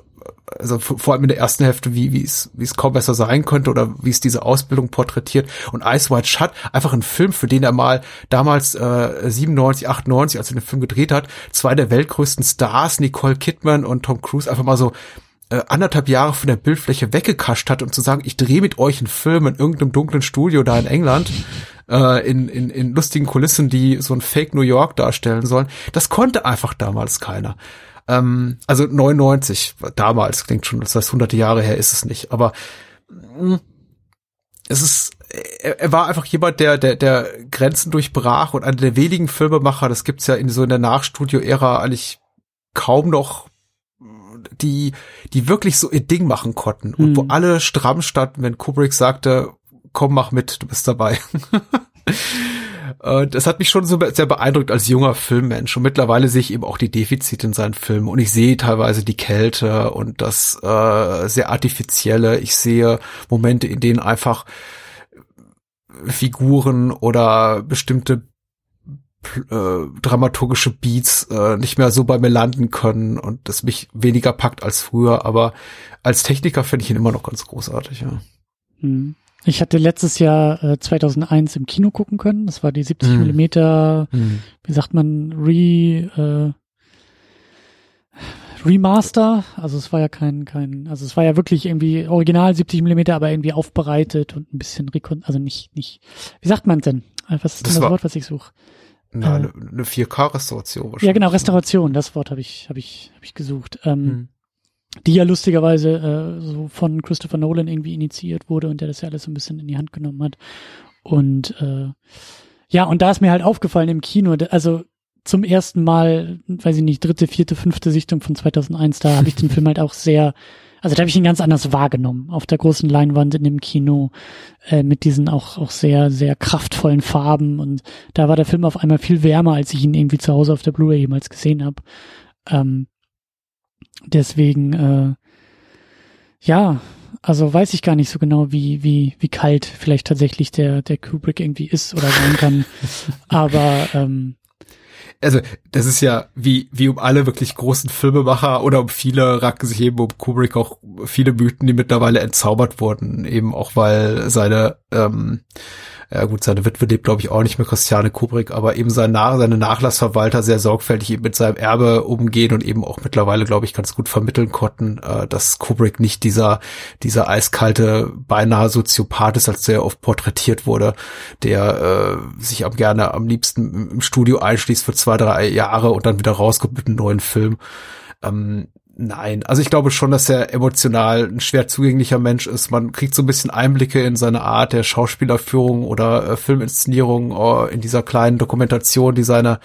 also vor allem in der ersten Hälfte, wie, wie es, wie es kaum besser sein könnte oder wie es diese Ausbildung porträtiert. Und Ice White Shut, einfach ein Film, für den er mal damals äh, 97, 98, als er den Film gedreht hat, zwei der weltgrößten Stars, Nicole Kidman und Tom Cruise, einfach mal so äh, anderthalb Jahre von der Bildfläche weggekascht hat und zu sagen, ich drehe mit euch einen Film in irgendeinem dunklen Studio da in England, äh, in, in, in lustigen Kulissen, die so ein Fake New York darstellen sollen, das konnte einfach damals keiner. Ähm, also 99, damals, klingt schon, das heißt hunderte Jahre her ist es nicht, aber mh, mm, es ist, er, er war einfach jemand, der, der, der Grenzen durchbrach und einer der wenigen Filmemacher, das gibt's ja in so in der Nachstudio-Ära eigentlich kaum noch die, die wirklich so ihr Ding machen konnten und mhm. wo alle stramm standen, wenn Kubrick sagte, komm, mach mit, du bist dabei. Und das hat mich schon so sehr beeindruckt als junger Filmmensch. Und mittlerweile sehe ich eben auch die Defizite in seinen Filmen. Und ich sehe teilweise die Kälte und das äh, sehr artifizielle. Ich sehe Momente, in denen einfach Figuren oder bestimmte äh, dramaturgische Beats äh, nicht mehr so bei mir landen können und das mich weniger packt als früher. Aber als Techniker finde ich ihn immer noch ganz großartig. Ja. Hm. Ich hatte letztes Jahr äh, 2001 im Kino gucken können. Das war die 70 mm. Millimeter, mm. wie sagt man, Re, äh, Remaster. Also es war ja kein, kein, also es war ja wirklich irgendwie original 70 Millimeter, aber irgendwie aufbereitet und ein bisschen rekon, also nicht, nicht, wie sagt man denn? Äh, was ist das denn das Wort, was ich suche? Eine, äh, eine 4K-Restauration wahrscheinlich. Ja, genau, Restauration, das Wort habe ich, habe ich, habe ich gesucht. Ähm, hm die ja lustigerweise äh, so von Christopher Nolan irgendwie initiiert wurde und der das ja alles so ein bisschen in die Hand genommen hat. Und äh, ja, und da ist mir halt aufgefallen im Kino, also zum ersten Mal, weiß ich nicht, dritte, vierte, fünfte Sichtung von 2001, da habe ich den Film halt auch sehr, also da habe ich ihn ganz anders wahrgenommen, auf der großen Leinwand in dem Kino, äh, mit diesen auch, auch sehr, sehr kraftvollen Farben und da war der Film auf einmal viel wärmer, als ich ihn irgendwie zu Hause auf der Blu-ray jemals gesehen habe. Ähm, Deswegen, äh, ja, also weiß ich gar nicht so genau, wie, wie, wie kalt vielleicht tatsächlich der, der Kubrick irgendwie ist oder sein kann. Aber ähm, also das ist ja wie wie um alle wirklich großen Filmemacher oder um viele ranken sich eben um Kubrick auch viele Mythen, die mittlerweile entzaubert wurden, eben auch weil seine ähm, ja gut, seine Witwe lebt, glaube ich, auch nicht mehr, Christiane Kubrick, aber eben sein Nach seine Nachlassverwalter sehr sorgfältig eben mit seinem Erbe umgehen und eben auch mittlerweile, glaube ich, ganz gut vermitteln konnten, äh, dass Kubrick nicht dieser, dieser eiskalte, beinahe Soziopath ist, als der oft porträtiert wurde, der äh, sich am gerne am liebsten im Studio einschließt für zwei, drei Jahre und dann wieder rauskommt mit einem neuen Film. Ähm, Nein, also ich glaube schon, dass er emotional ein schwer zugänglicher Mensch ist. Man kriegt so ein bisschen Einblicke in seine Art der Schauspielerführung oder äh, Filminszenierung äh, in dieser kleinen Dokumentation, die seine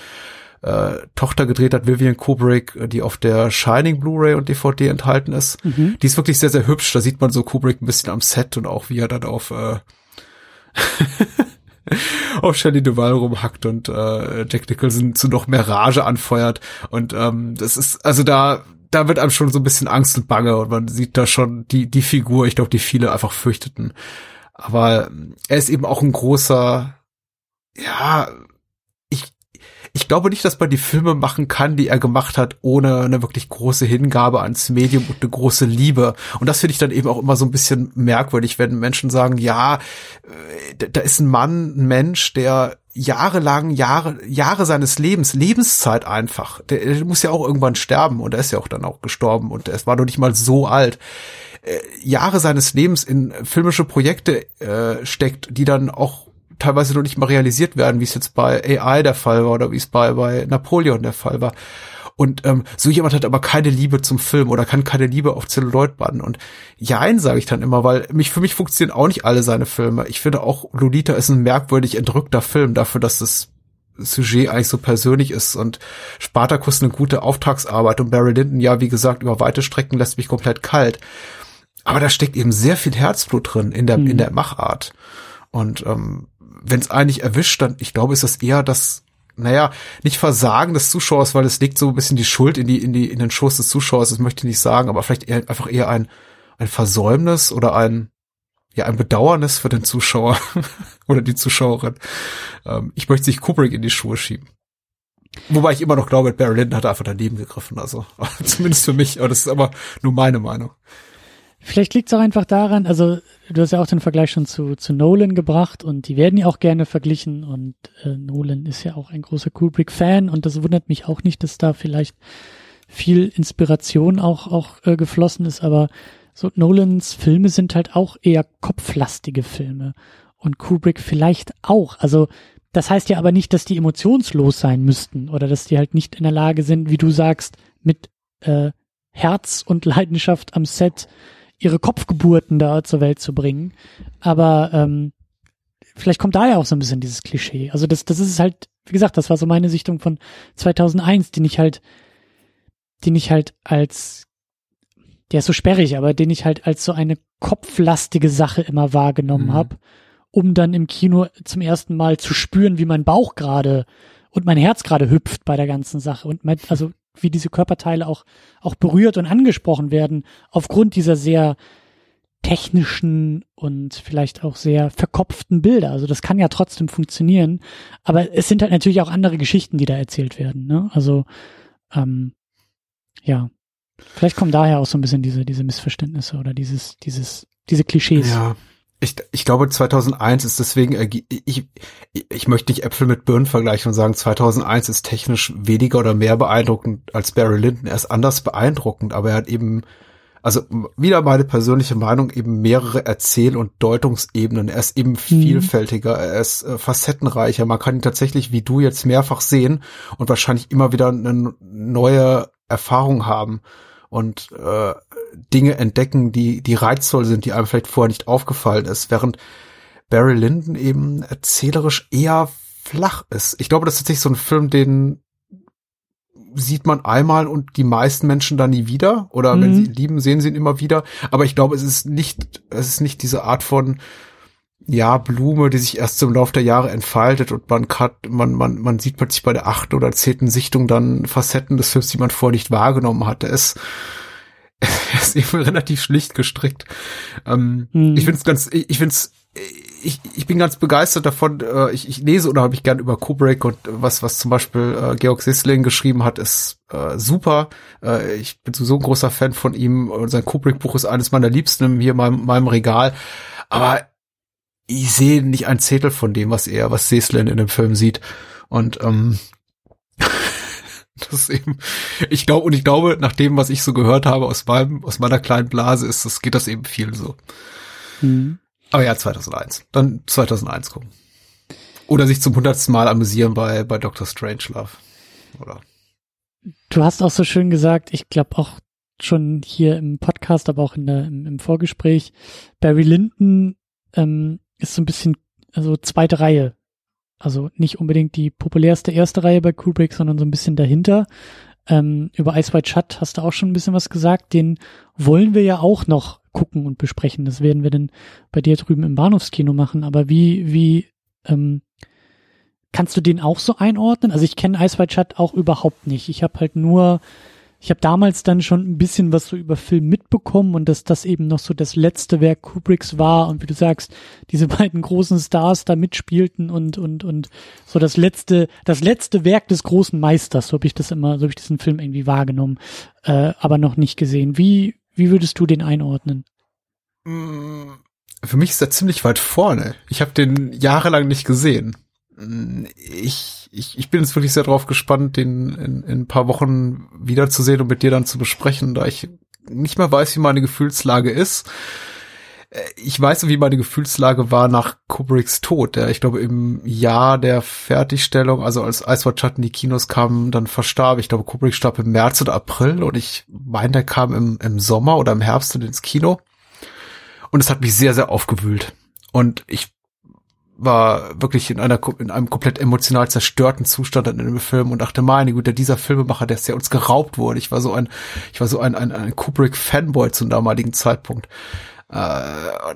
äh, Tochter gedreht hat, Vivian Kubrick, die auf der Shining Blu-ray und DVD enthalten ist. Mhm. Die ist wirklich sehr, sehr hübsch. Da sieht man so Kubrick ein bisschen am Set und auch wie er dann auf äh, auf Shelley Duval rumhackt und äh, Jack Nicholson zu noch mehr Rage anfeuert. Und ähm, das ist, also da, da wird einem schon so ein bisschen Angst und Bange und man sieht da schon die, die Figur, ich glaube, die viele einfach fürchteten. Aber er ist eben auch ein großer, ja, ich, ich glaube nicht, dass man die Filme machen kann, die er gemacht hat, ohne eine wirklich große Hingabe ans Medium und eine große Liebe. Und das finde ich dann eben auch immer so ein bisschen merkwürdig, wenn Menschen sagen, ja, äh, da ist ein Mann, ein Mensch, der jahrelang, Jahre, Jahre seines Lebens, Lebenszeit einfach. Der, der muss ja auch irgendwann sterben und er ist ja auch dann auch gestorben und er war noch nicht mal so alt. Äh, Jahre seines Lebens in filmische Projekte äh, steckt, die dann auch teilweise noch nicht mal realisiert werden, wie es jetzt bei AI der Fall war oder wie es bei, bei Napoleon der Fall war. Und ähm, so jemand hat aber keine Liebe zum Film oder kann keine Liebe auf Celluloid bannen. Und jein, sage ich dann immer, weil mich für mich funktionieren auch nicht alle seine Filme. Ich finde auch, Lolita ist ein merkwürdig entrückter Film dafür, dass das Sujet eigentlich so persönlich ist und Spartacus eine gute Auftragsarbeit und Barry Lyndon, ja, wie gesagt, über weite Strecken lässt mich komplett kalt. Aber da steckt eben sehr viel Herzblut drin in der, mhm. in der Machart. Und ähm, wenn es eigentlich erwischt, dann, ich glaube, ist das eher das naja, nicht Versagen des Zuschauers, weil es legt so ein bisschen die Schuld in die, in die, in den Schoß des Zuschauers, das möchte ich nicht sagen, aber vielleicht eher, einfach eher ein, ein Versäumnis oder ein, ja, ein Bedauernis für den Zuschauer oder die Zuschauerin. Ähm, ich möchte sich Kubrick in die Schuhe schieben. Wobei ich immer noch glaube, Barry Lyndon hat einfach daneben gegriffen, also zumindest für mich, aber das ist aber nur meine Meinung. Vielleicht liegt es auch einfach daran, also du hast ja auch den Vergleich schon zu, zu Nolan gebracht und die werden ja auch gerne verglichen und äh, Nolan ist ja auch ein großer Kubrick-Fan und das wundert mich auch nicht, dass da vielleicht viel Inspiration auch, auch äh, geflossen ist, aber so Nolans Filme sind halt auch eher kopflastige Filme und Kubrick vielleicht auch. Also das heißt ja aber nicht, dass die emotionslos sein müssten oder dass die halt nicht in der Lage sind, wie du sagst, mit äh, Herz und Leidenschaft am Set ihre Kopfgeburten da zur Welt zu bringen. Aber ähm, vielleicht kommt da ja auch so ein bisschen dieses Klischee. Also das, das ist halt, wie gesagt, das war so meine Sichtung von 2001, den ich halt, den ich halt als, der ist so sperrig, aber den ich halt als so eine kopflastige Sache immer wahrgenommen mhm. habe, um dann im Kino zum ersten Mal zu spüren, wie mein Bauch gerade und mein Herz gerade hüpft bei der ganzen Sache und mein, also wie diese Körperteile auch, auch berührt und angesprochen werden, aufgrund dieser sehr technischen und vielleicht auch sehr verkopften Bilder. Also das kann ja trotzdem funktionieren, aber es sind halt natürlich auch andere Geschichten, die da erzählt werden. Ne? Also ähm, ja, vielleicht kommen daher auch so ein bisschen diese diese Missverständnisse oder dieses dieses diese Klischees. Ja, ich, ich glaube 2001 ist deswegen, ich, ich möchte nicht Äpfel mit Birnen vergleichen und sagen, 2001 ist technisch weniger oder mehr beeindruckend als Barry Lyndon. Er ist anders beeindruckend, aber er hat eben, also wieder meine persönliche Meinung, eben mehrere Erzähl- und Deutungsebenen. Er ist eben mhm. vielfältiger, er ist äh, facettenreicher. Man kann ihn tatsächlich, wie du jetzt mehrfach sehen und wahrscheinlich immer wieder eine neue Erfahrung haben und äh, Dinge entdecken, die, die reizvoll sind, die einem vielleicht vorher nicht aufgefallen ist, während Barry Lyndon eben erzählerisch eher flach ist. Ich glaube, das ist tatsächlich so ein Film, den sieht man einmal und die meisten Menschen dann nie wieder oder mhm. wenn sie ihn lieben, sehen sie ihn immer wieder. Aber ich glaube, es ist nicht, es ist nicht diese Art von ja, Blume, die sich erst im Laufe der Jahre entfaltet und man kann, man, man, man sieht plötzlich bei der achten oder zehnten Sichtung dann Facetten des Films, die man vorher nicht wahrgenommen hatte. Es, es ist eben relativ schlicht gestrickt. Ähm, hm. Ich finde es ganz, ich, ich finde es, ich, ich bin ganz begeistert davon. Äh, ich, ich lese unheimlich gern über Kubrick und was, was zum Beispiel äh, Georg Sisling geschrieben hat, ist äh, super. Äh, ich bin sowieso ein großer Fan von ihm und sein Kubrick-Buch ist eines meiner Liebsten hier in meinem, meinem Regal. Aber ich sehe nicht ein Zettel von dem, was er, was Seslen in dem Film sieht. Und ähm, das ist eben, ich glaube, und ich glaube, nach dem, was ich so gehört habe aus meinem, aus meiner kleinen Blase, ist das, geht das eben viel so. Mhm. Aber ja, 2001. Dann 2001 gucken. Oder sich zum hundertsten Mal amüsieren bei, bei Dr. Strangelove. Oder? Du hast auch so schön gesagt, ich glaube auch schon hier im Podcast, aber auch in der, im, im Vorgespräch, Barry Lyndon ähm, ist so ein bisschen, also zweite Reihe. Also nicht unbedingt die populärste erste Reihe bei Kubrick, sondern so ein bisschen dahinter. Ähm, über Ice White Shut hast du auch schon ein bisschen was gesagt. Den wollen wir ja auch noch gucken und besprechen. Das werden wir dann bei dir drüben im Bahnhofskino machen. Aber wie, wie, ähm, kannst du den auch so einordnen? Also ich kenne Ice White Shut auch überhaupt nicht. Ich habe halt nur ich habe damals dann schon ein bisschen was so über Film mitbekommen und dass das eben noch so das letzte Werk Kubricks war und wie du sagst, diese beiden großen Stars da mitspielten und und und so das letzte das letzte Werk des großen Meisters, so habe ich das immer, so habe ich diesen Film irgendwie wahrgenommen, äh, aber noch nicht gesehen. Wie wie würdest du den einordnen? Mm, für mich ist er ziemlich weit vorne. Ich habe den jahrelang nicht gesehen. Ich ich, ich bin jetzt wirklich sehr drauf gespannt, den in, in ein paar Wochen wiederzusehen und mit dir dann zu besprechen, da ich nicht mehr weiß, wie meine Gefühlslage ist. Äh, ich weiß, wie meine Gefühlslage war nach Kubricks Tod, der ich glaube im Jahr der Fertigstellung, also als Ice White Shut in die Kinos kam, dann verstarb. Ich glaube, Kubrick starb im März oder April und ich meine, der kam im, im Sommer oder im Herbst ins Kino. Und es hat mich sehr, sehr aufgewühlt. Und ich war wirklich in einer in einem komplett emotional zerstörten Zustand in dem Film und dachte, meine Güte, dieser Filmemacher, der, der uns geraubt wurde. Ich war so ein, ich war so ein, ein, ein Kubrick-Fanboy zum damaligen Zeitpunkt. Äh,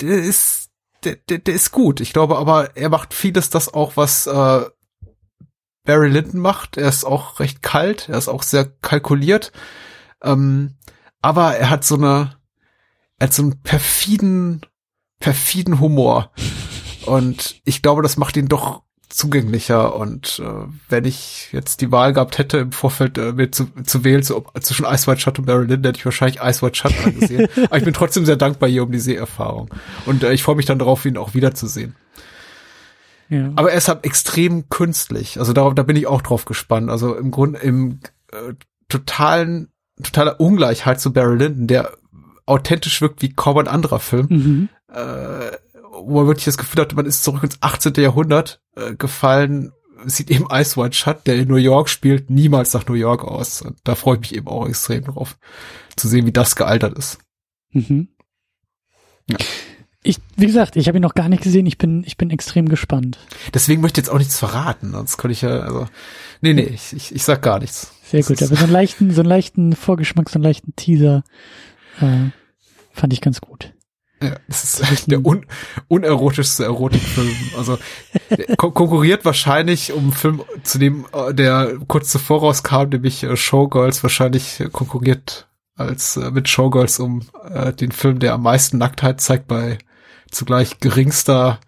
der ist, der, der, der ist gut. Ich glaube aber, er macht vieles das auch, was äh, Barry Lyndon macht. Er ist auch recht kalt, er ist auch sehr kalkuliert. Ähm, aber er hat so eine, er hat so einen perfiden perfiden Humor. Und ich glaube, das macht ihn doch zugänglicher. Und äh, wenn ich jetzt die Wahl gehabt hätte, im Vorfeld äh, mir zu, zu wählen zu, zwischen Ice White Shut und Marilyn, hätte ich wahrscheinlich Ice White Shut angesehen. Aber ich bin trotzdem sehr dankbar hier um die Seherfahrung. Und äh, ich freue mich dann darauf, ihn auch wiederzusehen. Ja. Aber er ist halt extrem künstlich. Also da, da bin ich auch drauf gespannt. Also im Grunde, im, äh, totalen, totaler Ungleichheit zu Barry Lyndon, der authentisch wirkt wie kaum ein anderer Film. Mhm. Äh, wo man wirklich das Gefühl hatte, man ist zurück ins 18. Jahrhundert äh, gefallen, sieht eben Ice White Shut, der in New York spielt, niemals nach New York aus. Und da freue ich mich eben auch extrem drauf, zu sehen, wie das gealtert ist. Mhm. Ja. Ich, wie gesagt, ich habe ihn noch gar nicht gesehen. Ich bin, ich bin extrem gespannt. Deswegen möchte ich jetzt auch nichts verraten, sonst könnte ich ja, also, nee, nee, ich, ich, ich sag gar nichts. Sehr gut, aber so einen leichten, so einen leichten Vorgeschmack, so einen leichten Teaser äh, fand ich ganz gut. Ja, das ist der un unerotischste Erotikfilm. Also kon konkurriert wahrscheinlich um einen Film, zu dem äh, der kurz zuvor rauskam, nämlich äh, Showgirls, wahrscheinlich konkurriert als äh, mit Showgirls um äh, den Film, der am meisten Nacktheit zeigt bei zugleich geringster,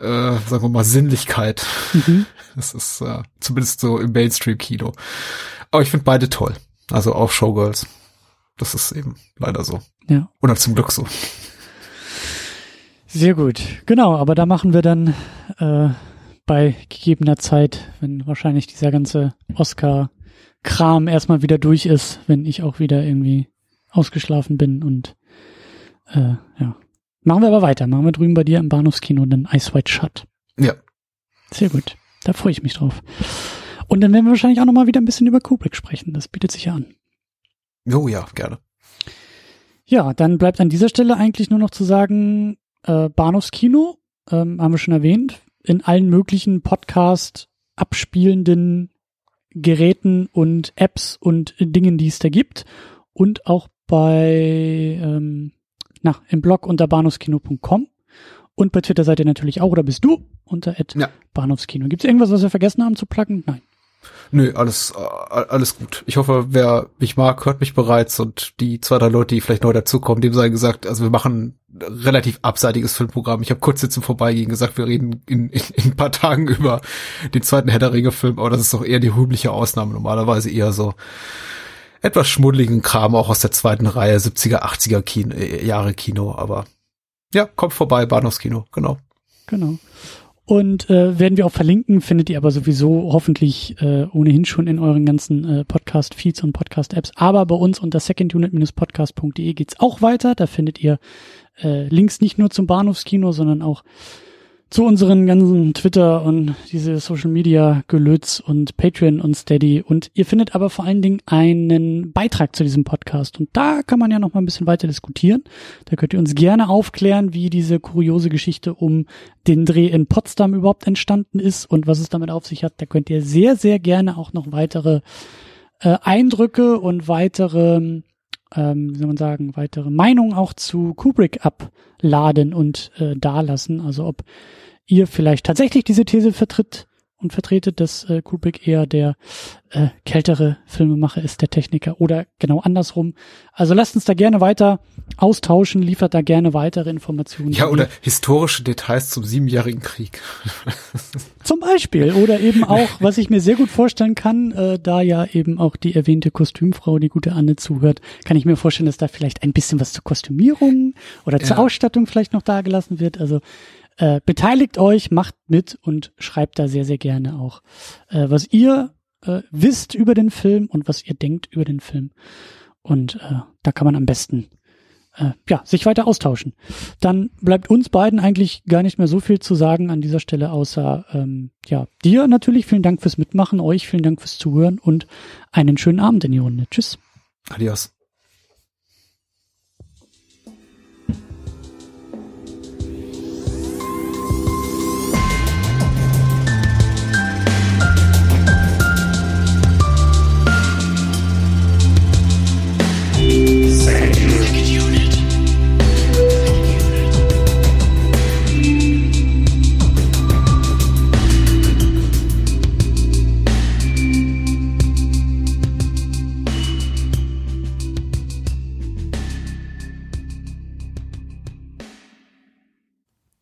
äh, sagen wir mal, Sinnlichkeit. Mhm. Das ist äh, zumindest so im Mainstream-Kino. Aber ich finde beide toll. Also auch Showgirls. Das ist eben leider so. Ja. Oder zum Glück so. Sehr gut. Genau, aber da machen wir dann äh, bei gegebener Zeit, wenn wahrscheinlich dieser ganze Oscar-Kram erstmal wieder durch ist, wenn ich auch wieder irgendwie ausgeschlafen bin und äh, ja, Machen wir aber weiter. Machen wir drüben bei dir im Bahnhofskino den Ice White Shut. Ja. Sehr gut. Da freue ich mich drauf. Und dann werden wir wahrscheinlich auch nochmal wieder ein bisschen über Kubrick sprechen. Das bietet sich ja an. Oh ja, gerne. Ja, dann bleibt an dieser Stelle eigentlich nur noch zu sagen, äh, Bahnhofskino, ähm, haben wir schon erwähnt, in allen möglichen Podcast abspielenden Geräten und Apps und Dingen, die es da gibt. Und auch bei ähm, na, im Blog unter bahnhofskino.com und bei Twitter seid ihr natürlich auch, oder bist du unter ja. Bahnhofskino. Gibt es irgendwas, was wir vergessen haben zu placken? Nein. Nö, alles, äh, alles gut. Ich hoffe, wer mich mag, hört mich bereits und die zwei, drei Leute, die vielleicht neu dazukommen, dem sei gesagt, also wir machen relativ abseitiges Filmprogramm. Ich habe kurz jetzt zum Vorbeigehen gesagt, wir reden in, in, in ein paar Tagen über den zweiten Herr der Ringe Film, aber das ist doch eher die rühmliche Ausnahme. Normalerweise eher so etwas schmuddeligen Kram auch aus der zweiten Reihe, 70er, 80er Kino, äh, Jahre Kino, aber ja, kommt vorbei, Bahnhofskino, genau. Genau. Und äh, werden wir auch verlinken, findet ihr aber sowieso hoffentlich äh, ohnehin schon in euren ganzen äh, Podcast-Feeds und Podcast-Apps. Aber bei uns unter secondunit-podcast.de geht's auch weiter. Da findet ihr äh, Links nicht nur zum Bahnhofskino, sondern auch zu unseren ganzen Twitter und diese Social Media Gelötz und Patreon und Steady und ihr findet aber vor allen Dingen einen Beitrag zu diesem Podcast und da kann man ja noch mal ein bisschen weiter diskutieren. Da könnt ihr uns gerne aufklären, wie diese kuriose Geschichte um den Dreh in Potsdam überhaupt entstanden ist und was es damit auf sich hat. Da könnt ihr sehr sehr gerne auch noch weitere äh, Eindrücke und weitere ähm, wie soll man sagen, weitere Meinungen auch zu Kubrick abladen und äh, dalassen. Also ob ihr vielleicht tatsächlich diese These vertritt und vertretet, dass äh, Kubrick eher der äh, kältere Filmemacher ist, der Techniker oder genau andersrum. Also lasst uns da gerne weiter austauschen, liefert da gerne weitere Informationen. Ja, oder historische Details zum Siebenjährigen Krieg. Zum Beispiel. Oder eben auch, was ich mir sehr gut vorstellen kann, äh, da ja eben auch die erwähnte Kostümfrau, die gute Anne zuhört, kann ich mir vorstellen, dass da vielleicht ein bisschen was zur Kostümierung oder zur ja. Ausstattung vielleicht noch dagelassen wird. Also äh, beteiligt euch, macht mit und schreibt da sehr, sehr gerne auch, äh, was ihr äh, wisst über den Film und was ihr denkt über den Film. Und äh, da kann man am besten äh, ja, sich weiter austauschen. Dann bleibt uns beiden eigentlich gar nicht mehr so viel zu sagen an dieser Stelle, außer ähm, ja, dir natürlich vielen Dank fürs Mitmachen, euch vielen Dank fürs Zuhören und einen schönen Abend in die Runde. Tschüss. Adios.